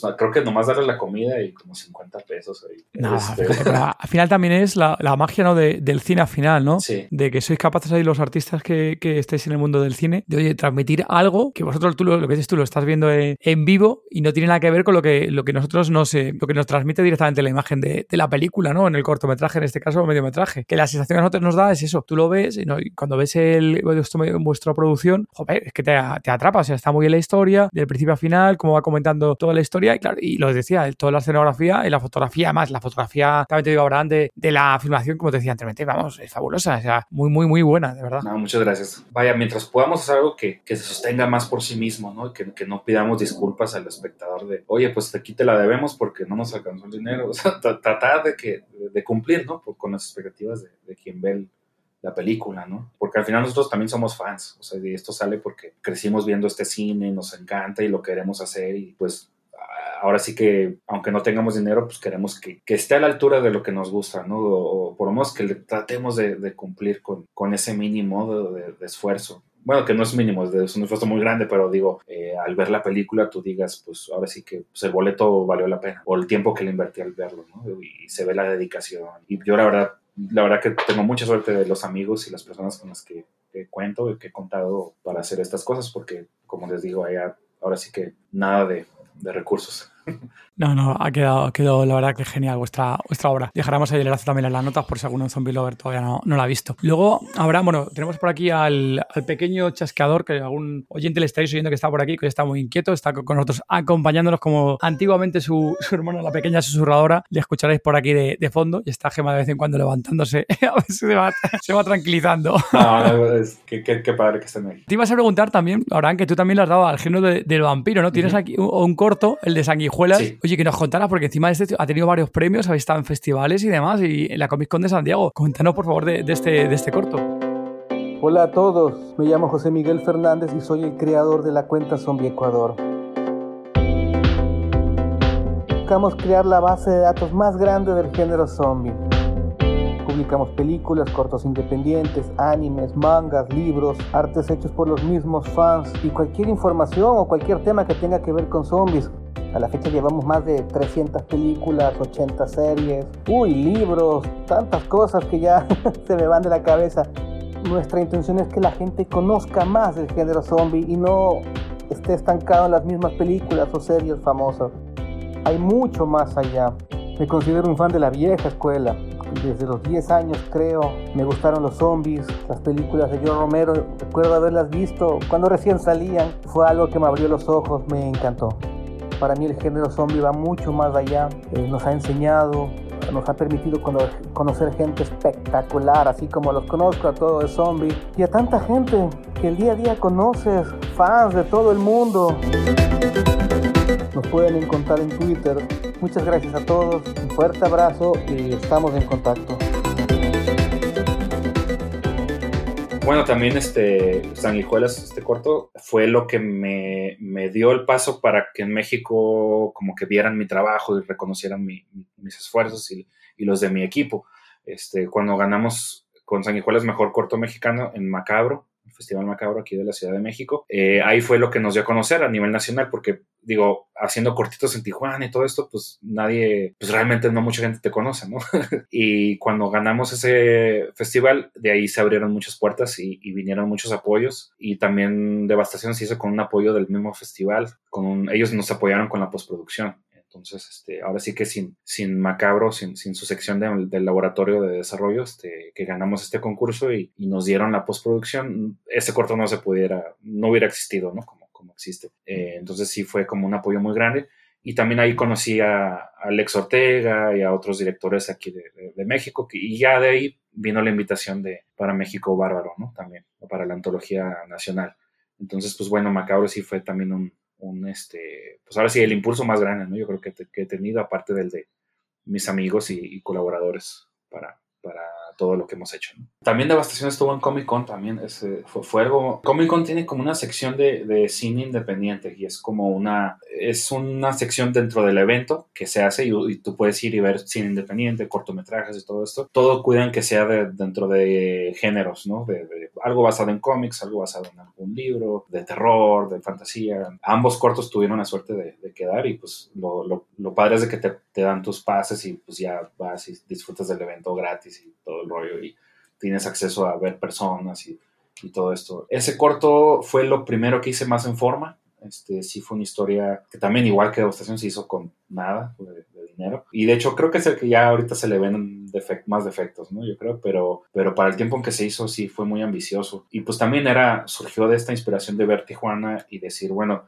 pues creo que nomás darle la comida y como 50 pesos ahí. Este, al final también es la, magia ¿no? del cine al final, ¿no? Sí. De que sois capaces ahí los artistas que, que, estáis en el mundo del cine, de oye, transmitir algo que vosotros tú lo, que dices tú lo estás viendo en, vivo y no tiene nada que ver con lo que, lo que nosotros no sé, lo que nos transmite directamente la imagen de, la película, ¿no? En el cortometraje, en este caso, o mediometraje. Que la sensación que a nosotros nos da es eso. Tú lo ves y, cuando ves el, vuestra producción, joder, es que te, te atrapa, o sea, está muy bien la historia, del principio a final, como va comentando toda la historia y claro, y lo decía, toda la escenografía y la fotografía, más la fotografía, también te digo, Abraham, de, de la filmación, como te decía anteriormente, vamos, es fabulosa, o sea, muy, muy, muy buena, de verdad. No, muchas gracias. Vaya, mientras podamos hacer algo que, que se sostenga más por sí mismo, ¿no? Que, que, no pidamos disculpas al espectador de, oye, pues aquí te la debemos porque no nos alcanzó el dinero, o sea, tratar de, que, de cumplir, ¿no? con las expectativas de, de quien ve el, la película, ¿no? Porque al final nosotros también somos fans, o sea, y esto sale porque crecimos viendo este cine, nos encanta y lo queremos hacer y pues ahora sí que, aunque no tengamos dinero, pues queremos que, que esté a la altura de lo que nos gusta, ¿no? O, por lo menos que le tratemos de, de cumplir con, con, ese mínimo de, de, esfuerzo. Bueno, que no es mínimo, es un esfuerzo muy grande, pero digo, eh, al ver la película tú digas, pues ahora sí que pues, el boleto valió la pena, o el tiempo que le invertí al verlo, ¿no? Y se ve la dedicación. Y yo la verdad, la verdad que tengo mucha suerte de los amigos y las personas con las que, que cuento y que he contado para hacer estas cosas, porque como les digo, allá ahora sí que nada de, de recursos. No, no, ha quedado, ha quedado la verdad que genial vuestra, vuestra obra. Dejaremos ahí el enlace también en las notas por si alguno zombie lover todavía no, no la ha visto. Luego, ahora, bueno, tenemos por aquí al, al, pequeño chasqueador que algún oyente le estáis oyendo que está por aquí, que está muy inquieto, está con nosotros acompañándonos como antiguamente su, su hermana, la pequeña susurradora. Le escucharéis por aquí de, de, fondo y está Gema de vez en cuando levantándose. a ver si se va, se va tranquilizando. No, es que, qué padre que estén ahí. Te ibas a preguntar también, Abraham, que tú también le has dado al género de, del vampiro, ¿no? Tienes aquí un, un, corto, el de Sí. Oye, que nos contaras, porque encima de este ha tenido varios premios, habéis estado en festivales y demás, y en la Comic Con de San Diego. Cuéntanos, por favor, de, de, este, de este corto. Hola a todos, me llamo José Miguel Fernández y soy el creador de la cuenta Zombie Ecuador. Buscamos crear la base de datos más grande del género zombie. Publicamos películas, cortos independientes, animes, mangas, libros, artes hechos por los mismos fans y cualquier información o cualquier tema que tenga que ver con zombies. A la fecha llevamos más de 300 películas, 80 series, uy, libros, tantas cosas que ya se me van de la cabeza. Nuestra intención es que la gente conozca más del género zombie y no esté estancado en las mismas películas o series famosas. Hay mucho más allá. Me considero un fan de la vieja escuela. Desde los 10 años creo, me gustaron los zombies, las películas de John Romero, recuerdo haberlas visto cuando recién salían. Fue algo que me abrió los ojos, me encantó. Para mí el género zombie va mucho más allá. Eh, nos ha enseñado, nos ha permitido conocer gente espectacular, así como los conozco a todos de zombie. Y a tanta gente que el día a día conoces, fans de todo el mundo. Nos pueden encontrar en Twitter. Muchas gracias a todos, un fuerte abrazo y estamos en contacto. Bueno, también este Sanguijuelas, este corto, fue lo que me, dio el paso para que en México como que vieran mi trabajo y reconocieran mi, mis esfuerzos y, y, los de mi equipo. Este, cuando ganamos con Sanguijuelas Mejor Corto Mexicano en Macabro, Festival Macabro aquí de la Ciudad de México. Eh, ahí fue lo que nos dio a conocer a nivel nacional, porque digo, haciendo cortitos en Tijuana y todo esto, pues nadie, pues realmente no mucha gente te conoce, ¿no? y cuando ganamos ese festival, de ahí se abrieron muchas puertas y, y, vinieron muchos apoyos y también Devastación se hizo con un apoyo del mismo festival, con ellos nos apoyaron con la postproducción. Entonces, este, ahora sí que sin, sin Macabro, sin, sin su sección del laboratorio de desarrollo, este, que ganamos este concurso y, nos dieron la postproducción, ese corto no se pudiera, no hubiera existido, ¿no? Como, como existe. Eh, entonces sí fue como un apoyo muy grande. Y también ahí conocí a, Alex Ortega y a otros directores aquí de, México, y ya de ahí vino la invitación de, para México Bárbaro, ¿no? También, para la antología nacional. Entonces, pues bueno, Macabro sí fue también un, un este, pues ahora sí, el impulso más grande, ¿no? Yo creo que, que he tenido, aparte del de mis amigos y, y colaboradores para, para todo lo que hemos hecho. También Devastación estuvo en Comic Con, también fue, fue, algo... Comic Con tiene como una sección de, de, cine independiente y es como una... Es una sección dentro del evento que se hace y, tú puedes ir y ver cine independiente, cortometrajes y todo esto. Todo cuidan que sea dentro de géneros, ¿no? De, algo basado en cómics, algo basado en algún libro, de terror, de fantasía. Ambos cortos tuvieron la suerte de, quedar y pues lo, lo, lo, padre es de que te, te dan tus pases y pues ya vas y disfrutas del evento gratis y todo el rollo y tienes acceso a ver personas y, y, todo esto. Ese corto fue lo primero que hice más en forma. Este, sí fue una historia que también igual que Devastación se hizo con nada de, dinero. Y de hecho creo que es el que ya ahorita se le ven más defectos, ¿no? Yo creo, pero, pero para el tiempo en que se hizo sí fue muy ambicioso. Y pues también era, surgió de esta inspiración de ver Tijuana y decir, bueno,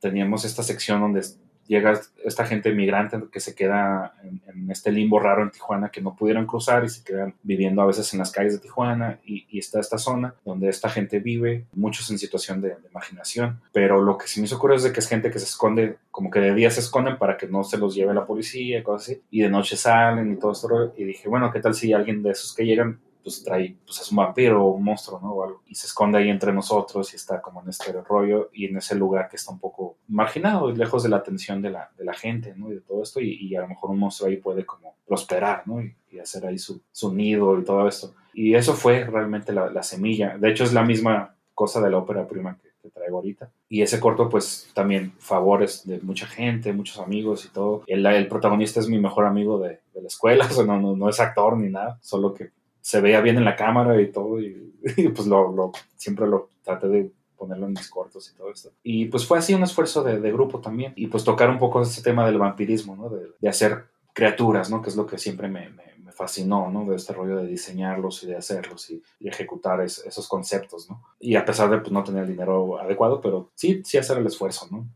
teníamos esta sección donde llega esta gente migrante que se queda en, este limbo raro en Tijuana que no pudieron cruzar y se quedan viviendo a veces en las calles de Tijuana y, está esta zona donde esta gente vive, muchos en situación de, de, imaginación, pero lo que se me hizo es que es gente que se esconde, como que de día se esconden para que no se los lleve la policía y cosas así, y de noche salen y todo esto, y dije, bueno, ¿qué tal si alguien de esos que llegan pues trae, pues es un vampiro o un monstruo, ¿no? O algo. Y se esconde ahí entre nosotros y está como en este rollo y en ese lugar que está un poco marginado y lejos de la atención de la, de la gente, ¿no? Y de todo esto y, a lo mejor un monstruo ahí puede como prosperar, ¿no? Y, hacer ahí su, su, nido y todo esto. Y eso fue realmente la, la, semilla. De hecho es la misma cosa de la ópera prima que, te traigo ahorita. Y ese corto, pues también favores de mucha gente, muchos amigos y todo. El, el protagonista es mi mejor amigo de, de la escuela, o sea, no, no, no, es actor ni nada, solo que se veía bien en la cámara y todo, y, pues lo, siempre lo traté de ponerlo en mis cortos y todo esto. Y pues fue así un esfuerzo de, grupo también, y pues tocar un poco ese tema del vampirismo, ¿no? De, hacer criaturas, ¿no? Que es lo que siempre me, me, fascinó, ¿no? De este rollo de diseñarlos y de hacerlos y, ejecutar esos conceptos, ¿no? Y a pesar de pues, no tener el dinero adecuado, pero sí, sí hacer el esfuerzo, ¿no?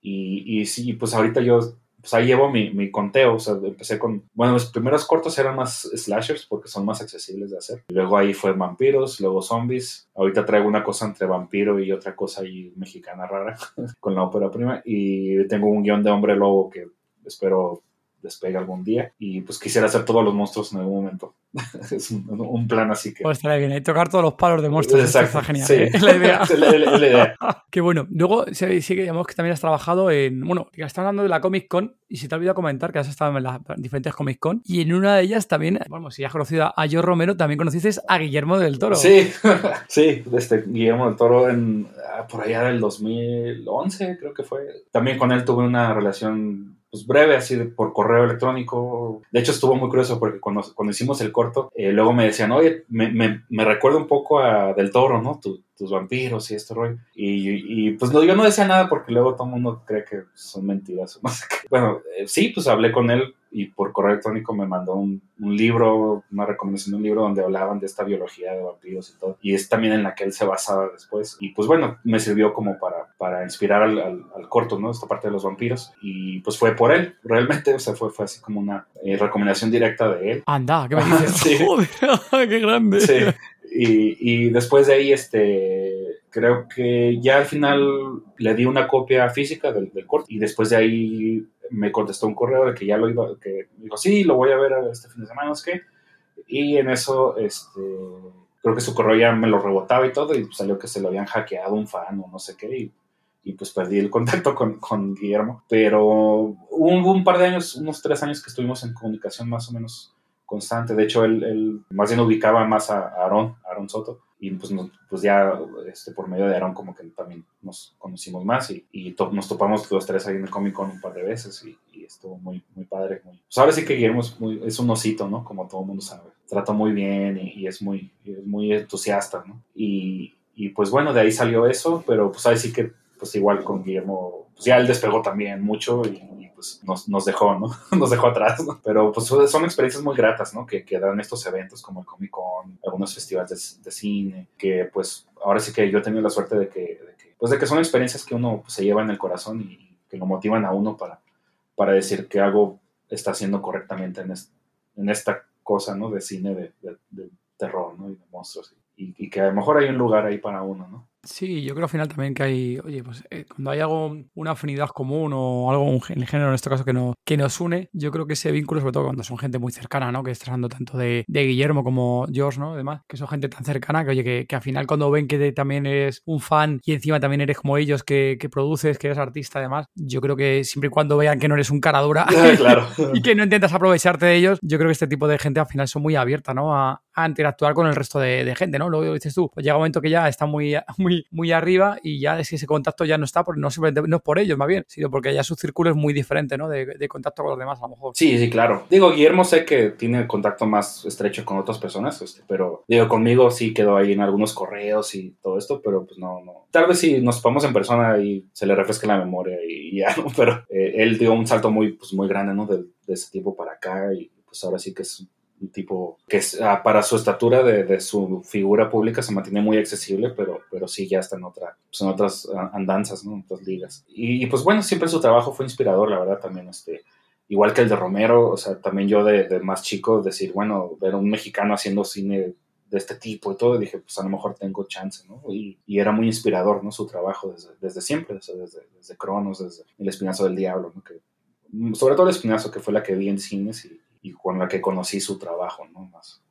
Y, y sí, pues ahorita yo pues ahí llevo mi, mi, conteo, o sea, empecé con, bueno, los primeros cortos eran más slashers porque son más accesibles de hacer. Luego ahí fue vampiros, luego zombies. Ahorita traigo una cosa entre vampiro y otra cosa ahí mexicana rara con la ópera prima. Y tengo un guion de hombre lobo que espero despegue algún día. Y pues quisiera hacer todos los monstruos en algún momento. es un, plan así que. Pues estaría bien, hay tocar todos los palos de monstruos. Exacto. Está genial. Sí. ¿eh? Es la idea. es la, idea. Qué bueno. Luego sí, sí que digamos que también has trabajado en. Bueno, estás hablando de la Comic Con y si te olvidado comentar que has estado en las diferentes Comic Con y en una de ellas también, bueno, si has conocido a Joe Romero, también conociste a Guillermo del Toro. Sí, sí, este Guillermo del Toro en, ah, por allá del 2011 creo que fue. También con él tuve una relación pues, breve, así por correo electrónico. De hecho, estuvo muy curioso porque cuando, cuando hicimos el corto, eh, luego me decían, oye, me, me, me, recuerda un poco a Del Toro, ¿no? tus vampiros y este rollo. Y, y pues no, yo no decía nada porque luego todo el mundo cree que son mentiras. Bueno, eh, sí, pues hablé con él y por correo electrónico me mandó un, un, libro, una recomendación de un libro donde hablaban de esta biología de vampiros y todo. Y es también en la que él se basaba después. Y pues bueno, me sirvió como para, para inspirar al, al, corto, ¿no? Esta parte de los vampiros. Y pues fue por él, realmente, o sea, fue, fue así como una eh, recomendación directa de él. Anda, ¿qué me dices? sí. Joder, qué grande. Sí. Y, y, después de ahí, este, creo que ya al final le di una copia física del, del corto y después de ahí me contestó un correo de que ya lo iba, que dijo, sí, lo voy a ver este fin de semana, es que, y en eso, este, creo que su correo ya me lo rebotaba y todo, y salió que se lo habían hackeado un fan o no sé qué, y, y pues perdí el contacto con, con, Guillermo. Pero hubo un par de años, unos tres años que estuvimos en comunicación más o menos constante. De hecho, él, él más bien ubicaba más a Aaron, Aaron Soto, y pues, pues ya este, por medio de Aaron como que también nos conocimos más y, y nos topamos los tres ahí en el Comic Con un par de veces y, estuvo muy, muy padre. Muy... Pues ahora sí que Guillermo es, muy, es un osito, ¿no? Como todo el mundo sabe. Trata muy bien y, es, muy, es muy entusiasta, ¿no? Y, y pues bueno, de ahí salió eso, pero pues ahí sí que pues igual con Guillermo, pues ya él despegó también mucho y, pues nos, nos, dejó, ¿no? nos dejó atrás, ¿no? Pero pues son experiencias muy gratas, ¿no? Que, que dan estos eventos como el Comic Con, algunos festivales de, cine, que pues ahora sí que yo he tenido la suerte de que, pues de que son experiencias que uno pues, se lleva en el corazón y que lo motivan a uno para, para decir que algo está haciendo correctamente en, en esta cosa, ¿no? De cine, de, de, terror, ¿no? Y de monstruos. Y, y, que a lo mejor hay un lugar ahí para uno, ¿no? Sí, yo creo al final también que hay, oye, pues eh, cuando hay algo, una afinidad común o algo en género en este caso que, no, que nos une, yo creo que ese vínculo, sobre todo cuando son gente muy cercana, ¿no? Que estás hablando tanto de, Guillermo como George, ¿no? Además, que son gente tan cercana que, oye, que, que al final cuando ven que también eres un fan y encima también eres como ellos, que, que, produces, que eres artista, además, yo creo que siempre y cuando vean que no eres un cara dura claro. y que no intentas aprovecharte de ellos, yo creo que este tipo de gente al final son muy abiertas, ¿no? A, a interactuar con el resto de, gente, ¿no? Luego dices tú, pues llega un momento que ya está muy, muy, muy arriba y ya es que ese contacto ya no está, por, no, no es por ellos más bien, sino porque ya su círculo es muy diferente, ¿no? De, contacto con los demás, a lo mejor. Sí, sí, claro. Digo, Guillermo sé que tiene contacto más estrecho con otras personas, este, pero digo, conmigo sí quedó ahí en algunos correos y todo esto, pero pues no, no. Tal vez si nos ponemos en persona y se le refresca la memoria y, ya, ¿no? Pero eh, él dio un salto muy, pues, muy grande, ¿no? De, de ese tiempo para acá y pues ahora sí que es un tipo que ah, para su estatura de, su figura pública se mantiene muy accesible, pero, pero sí ya está en, otra, pues, en otras ah, andanzas, ¿no? en otras ligas. Y, pues bueno, siempre su trabajo fue inspirador, la verdad, también. Este, igual que el de Romero, o sea, también yo de, más chico decir, bueno, ver a un mexicano haciendo cine de este tipo y todo, dije, pues a lo mejor tengo chance, ¿no? Y, era muy inspirador, ¿no? Su trabajo desde, desde siempre, desde, desde Cronos, desde El Espinazo del Diablo, ¿no? Que, sobre todo El Espinazo, que fue la que vi en cines y, y con la que conocí su trabajo, ¿no? Más,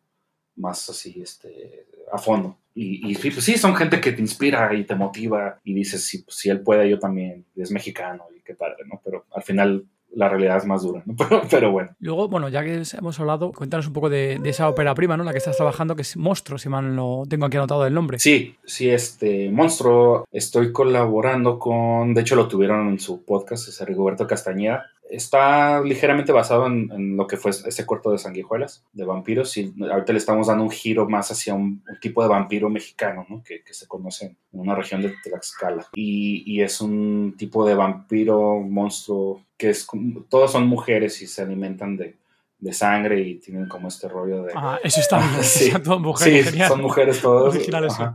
más así, este, a fondo. Y, y pues sí, son gente que te inspira y te motiva y dices, si, pues, si él puede, yo también, es mexicano y qué padre, ¿no? Pero al final la realidad es más dura, ¿no? Pero, bueno. Luego, bueno, ya que hemos hablado, cuéntanos un poco de, esa ópera prima, ¿no? La que estás trabajando, que es Monstruo, si mal no tengo aquí anotado el nombre. Sí, sí, este Monstruo, estoy colaborando con, de hecho lo tuvieron en su podcast, es Rigoberto Castañeda, está ligeramente basado en, lo que fue ese corto de sanguijuelas, de vampiros, y ahorita le estamos dando un giro más hacia un, tipo de vampiro mexicano, ¿no? que, se conoce en una región de Tlaxcala. Y, y, es un tipo de vampiro, monstruo, que es, todos son mujeres y se alimentan de, de sangre y tienen como este rollo de... Ah, eso está bien. sí, son mujeres, sí son mujeres todos.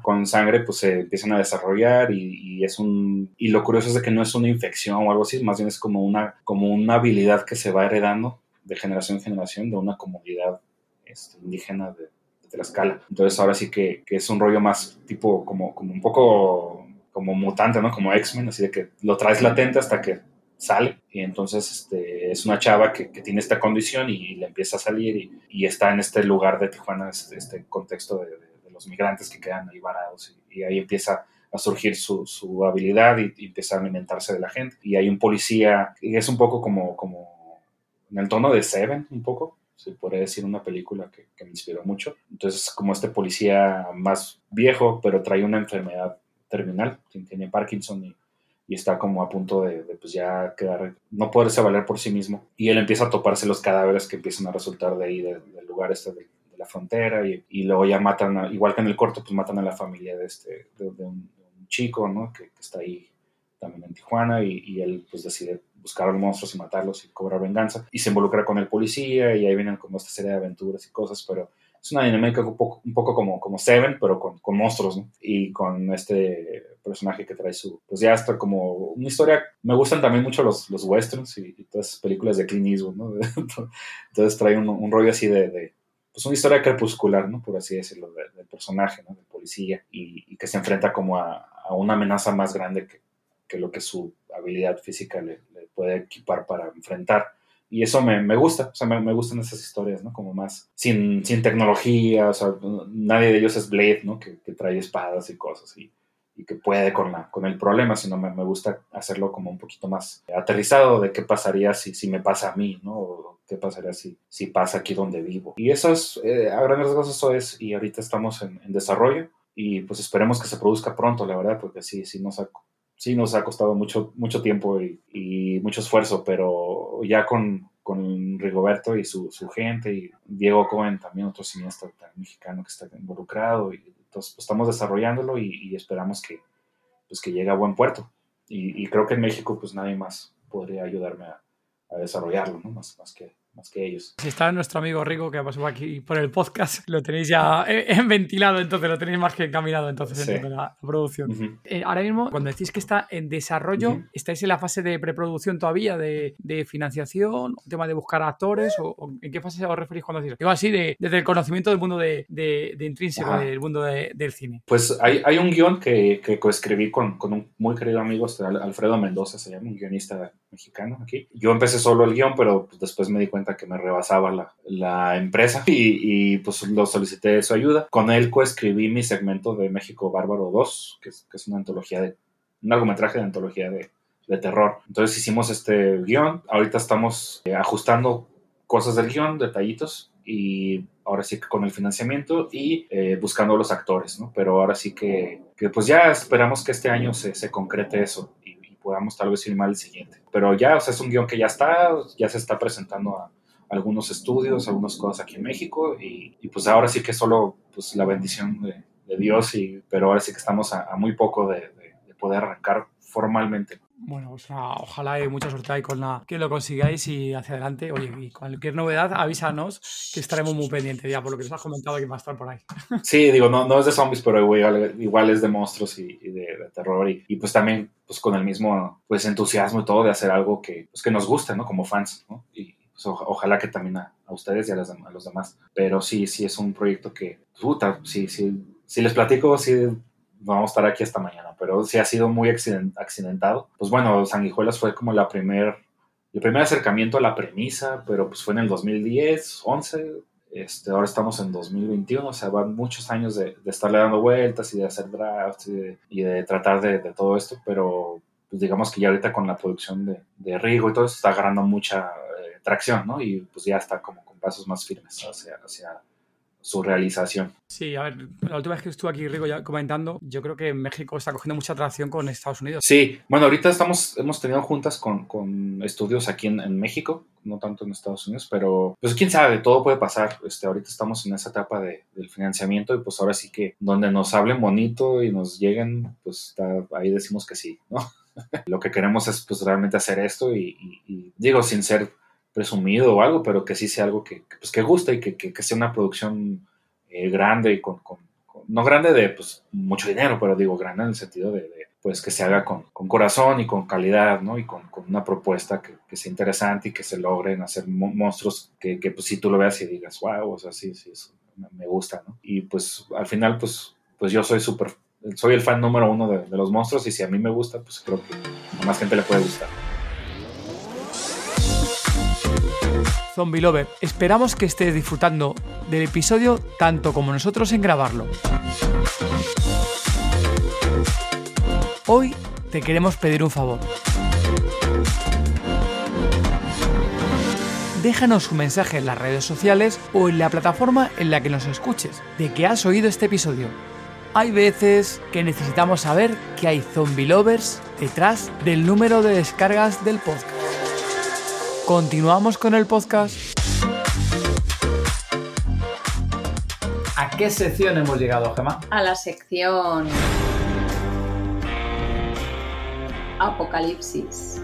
con sangre pues se empiezan a desarrollar y, es un... Y lo curioso es de que no es una infección o algo así, más bien es como una, como una habilidad que se va heredando de generación en generación de una comunidad este, indígena de, de Tlaxcala. Entonces ahora sí que, que, es un rollo más tipo como, como un poco como mutante, ¿no? Como X-Men, así de que lo traes latente hasta que sale y entonces este, es una chava que, que tiene esta condición y, le empieza a salir y, y, está en este lugar de Tijuana, este, este contexto de, de, los migrantes que quedan ahí varados y, ahí empieza a surgir su, su habilidad y, empieza a alimentarse de la gente. Y hay un policía, y es un poco como, como en el tono de Seven, un poco, se podría decir una película que, que me inspiró mucho. Entonces, como este policía más viejo, pero trae una enfermedad terminal, tiene Parkinson y y está como a punto de, pues ya quedar, no poderse valer por sí mismo. Y él empieza a toparse los cadáveres que empiezan a resultar de ahí, del lugar este de, la frontera, y, luego ya matan, igual que en el corto, pues matan a la familia de, este, de, un, chico, ¿no? Que, está ahí también en Tijuana, y, y, él pues decide buscar a los monstruos y matarlos y cobrar venganza. Y se involucra con el policía, y ahí vienen como esta serie de aventuras y cosas, pero es una dinámica un poco, un poco como, como Seven, pero con, con monstruos, ¿no? Y con este personaje que trae su, pues ya está como una historia, me gustan también mucho los, los westerns y, todas esas películas de Clint Eastwood, ¿no? Entonces trae un, un rollo así de, de, pues una historia crepuscular, ¿no? Por así decirlo, del personaje, ¿no? Del policía y, que se enfrenta como a, una amenaza más grande que, que, lo que su habilidad física le puede equipar para enfrentar y eso me, me, gusta, o sea, me, me, gustan esas historias, ¿no? Como más sin, sin tecnología, o sea, nadie de ellos es Blade, ¿no? Que, que trae espadas y cosas y, y, que puede con, la, con el problema, sino me, me, gusta hacerlo como un poquito más aterrizado de qué pasaría si, si me pasa a mí, ¿no? O qué pasaría si, si pasa aquí donde vivo. Y eso es, eh, a grandes rasgos eso es, y ahorita estamos en, en, desarrollo y pues esperemos que se produzca pronto, la verdad, porque sí, sí nos ha sí nos ha costado mucho, mucho tiempo y, mucho esfuerzo, pero ya con, con Rigoberto y su, su, gente y Diego Cohen, también otro cineasta mexicano que está involucrado, entonces pues, estamos desarrollándolo y, esperamos que, pues, que llegue a buen puerto. Y, y creo que en México pues nadie más podría ayudarme a, a desarrollarlo, ¿no? Más, más que más que ellos. Si está nuestro amigo Rico que pasó aquí por el podcast, lo tenéis ya en ventilado, entonces lo tenéis más que encaminado entonces Sí. en la producción. Eh, ahora mismo, cuando decís que está en desarrollo. ¿estáis en la fase de preproducción todavía, de, de financiación, tema de buscar actores? O, o ¿En qué fase os referís cuando decís? Digo así, de- desde el conocimiento del mundo de, de- de intrínseco, Ajá. del mundo de- del cine. Pues hay, hay un guion que, que coescribí con, con un muy querido amigo, este, Al- Alfredo Mendoza, se llama, un guionista mexicano aquí. Yo empecé solo el guion, pero pues, después me di cuenta que me rebasaba la, la empresa y, y, pues lo solicité su ayuda. Con él coescribí mi segmento de México Bárbaro 2, que es, que es una antología de, un largometraje de antología de, de terror. Entonces hicimos este guion, ahorita estamos eh, ajustando cosas del guion, detallitos, y ahora sí que con el financiamiento y eh, buscando los actores, ¿no? Pero ahora sí que, que pues ya esperamos que este año se, se concrete eso podamos tal vez filmar el siguiente. Pero ya, o sea, es un guion que ya está, ya se está presentando a algunos estudios, algunas cosas aquí en México y, y pues ahora sí que solo pues la bendición de, Dios, y, pero ahora sí que estamos a, muy poco de poder arrancar formalmente. Bueno, pues nada, ojalá y mucha suerte ahí con la que lo consigáis y hacia adelante. Oye, y cualquier novedad, avísanos que estaremos muy pendientes ya por lo que nos has comentado que va a estar por ahí. Sí, digo, no, no es de zombies, pero igual, igual es de monstruos y, y de, de terror. Y, y, pues también pues con el mismo pues entusiasmo y todo de hacer algo que, pues, que nos guste, ¿no? Como fans, ¿no? Y pues, o- ojalá que también a, a ustedes y a los, a los demás. Pero sí, sí es un proyecto que, puta, sí, sí, si les platico, sí vamos a estar aquí hasta mañana, pero sí ha sido muy accident- accidentado. Pues bueno, Sanguijuelas fue como la primer, el primer acercamiento a la premisa, pero pues fue en el 2010, 11, este, ahora estamos en 2021, o sea, van muchos años de, de estarle dando vueltas y de hacer drafts y de, y de tratar de, de todo esto, pero pues digamos que ya ahorita con la producción de, de Rigo y todo eso está agarrando mucha eh, tracción, ¿no? Y pues ya está como con pasos más firmes hacia su realización. Sí, a ver, la última vez que estuve aquí, Rico, ya comentando, yo creo que México está cogiendo mucha atracción con Estados Unidos. Sí, bueno, ahorita estamos, hemos tenido juntas con, con estudios aquí en, en México, no tanto en Estados Unidos, pero pues quién sabe, todo puede pasar. Este, ahorita estamos en esa etapa de, del financiamiento y pues ahora sí que donde nos hablen bonito y nos lleguen, pues está- ahí decimos que sí, ¿no? Lo que queremos es pues realmente hacer esto y, y- y digo, sin ser presumido o algo, pero que sí sea algo que, pues, que guste y que, que- sea una producción eh, grande y con, con- no grande de pues mucho dinero, pero digo grande en el sentido de, pues que se haga con, con corazón y con calidad, ¿no? Y con, con una propuesta que, que sea interesante y que se logren hacer mo- monstruos que, que pues si tú lo veas y digas, wow, o sea, sí, sí, eso me, gusta, ¿no? Y pues al final, pues, pues yo soy súper, soy el fan número uno de, de los monstruos y si a mí me gusta, pues creo que más gente le puede gustar. Zombie Lover, esperamos que estés disfrutando del episodio tanto como nosotros en grabarlo. Hoy te queremos pedir un favor. Déjanos un mensaje en las redes sociales o en la plataforma en la que nos escuches de que has oído este episodio. Hay veces que necesitamos saber que hay zombie lovers detrás del número de descargas del podcast. Continuamos con el podcast. ¿A qué sección hemos llegado, Gemma? A la sección Apocalipsis.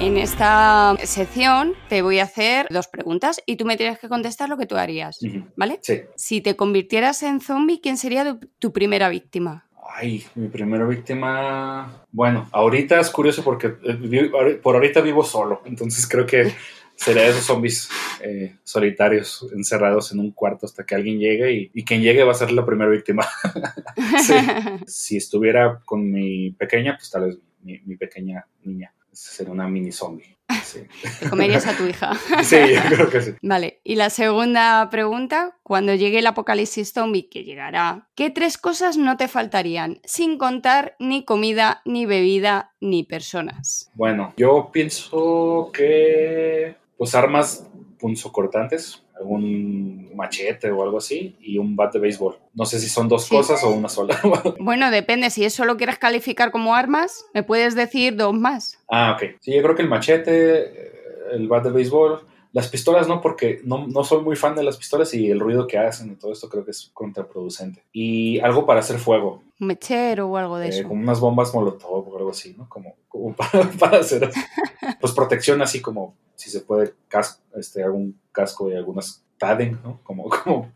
En esta sección te voy a hacer dos preguntas y tú me tienes que contestar lo que tú harías. ¿vale? Sí. Si te convirtieras en zombie, ¿quién sería tu, tu primera víctima? Ay, mi primera víctima. Bueno, ahorita es curioso porque eh, por ahorita vivo solo, entonces creo que sería esos zombies eh, solitarios encerrados en un cuarto hasta que alguien llegue y, y quien llegue va a ser la primera víctima. Sí. Si estuviera con mi pequeña, pues tal vez mi, mi pequeña niña sería una mini zombie. Sí. Te comerías a tu hija. sí, yo creo que sí. Vale, y la segunda pregunta, cuando llegue el apocalipsis zombie, que llegará, ¿qué tres cosas no te faltarían? Sin contar ni comida, ni bebida, ni personas. Bueno, yo pienso que pues armas punzocortantes, algún machete o algo así y un bat de béisbol. No sé si son dos Sí. cosas o una sola. Bueno, depende, si eso lo quieres calificar como armas, me puedes decir dos más. ah, ok. Sí, yo creo que el machete, eh, el bat de béisbol, Las pistolas no, porque no, no soy muy fan de las pistolas y el ruido que hacen y todo esto creo que es contraproducente. Y algo para hacer fuego, Un mechero o algo de eh, eso. como unas bombas molotov o algo así, ¿no? Como, como para, para hacer, pues protección así como, si se puede, casco, este, algún casco y algunas padding, ¿no? Como, como,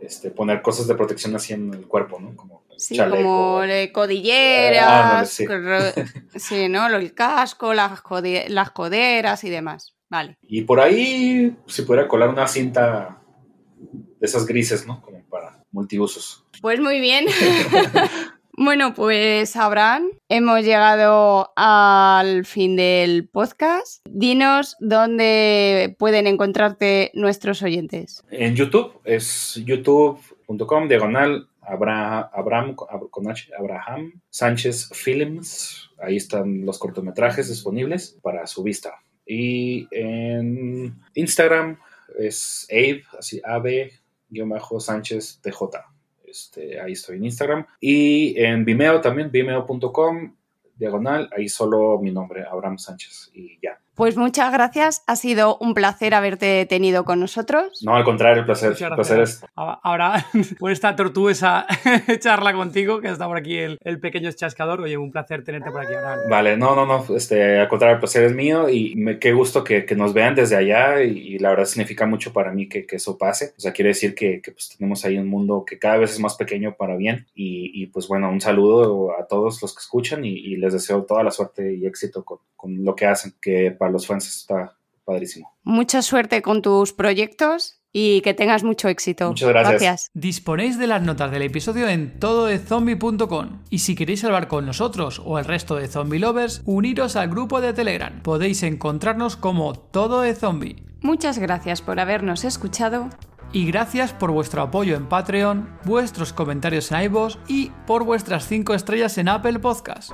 este, poner cosas de protección así en el cuerpo, ¿no? Como Sí, chaleco. como de Ah, codilleras, ándale, sí. sí, ¿no? Lo- El casco, las, las coderas y demás. Vale. Y por ahí, si pudiera colar una cinta de esas grises, ¿no? Como para multiusos. Pues muy bien. bueno, pues Abraham, hemos llegado al fin del podcast. Dinos dónde pueden encontrarte nuestros oyentes. En YouTube es youtube.com diagonal Abra- Abraham, Ab- con H, Abraham Sánchez Films. Ahí están los cortometrajes disponibles para su vista. Y en Instagram es Abe, así Abe-Sánchez TJ. Este, ahí estoy en Instagram. Y en Vimeo también, vimeo.com diagonal, ahí solo mi nombre, Abraham Sánchez. Y ya. Pues muchas gracias. Ha sido un placer haberte tenido con nosotros. No, al contrario, el placer, el placer es A- Ahora, por esta tortuosa charla contigo, que está por aquí el, el pequeño chascador. Oye, un placer tenerte por aquí, Abraham. Vale, no, no, no, este, al contrario, el placer es mío y me, qué gusto que, que nos vean desde allá y, y la verdad significa mucho para mí que, que eso pase. O sea, quiere decir que, que, pues, tenemos ahí un mundo que cada vez es más pequeño para bien y, y, pues bueno, un saludo a todos los que escuchan y, y les deseo toda la suerte y éxito con, con lo que hacen, que para los fans está padrísimo. Mucha suerte con tus proyectos y que tengas mucho éxito. Muchas gracias. Disponéis de las notas del episodio en tododezombie.com y si queréis hablar con nosotros o el resto de zombie lovers, uniros al grupo de Telegram. Podéis encontrarnos como Todo de Zombie. Muchas gracias por habernos escuchado. Y gracias por vuestro apoyo en Patreon, vuestros comentarios en iVoox y por vuestras 5 estrellas en Apple Podcast.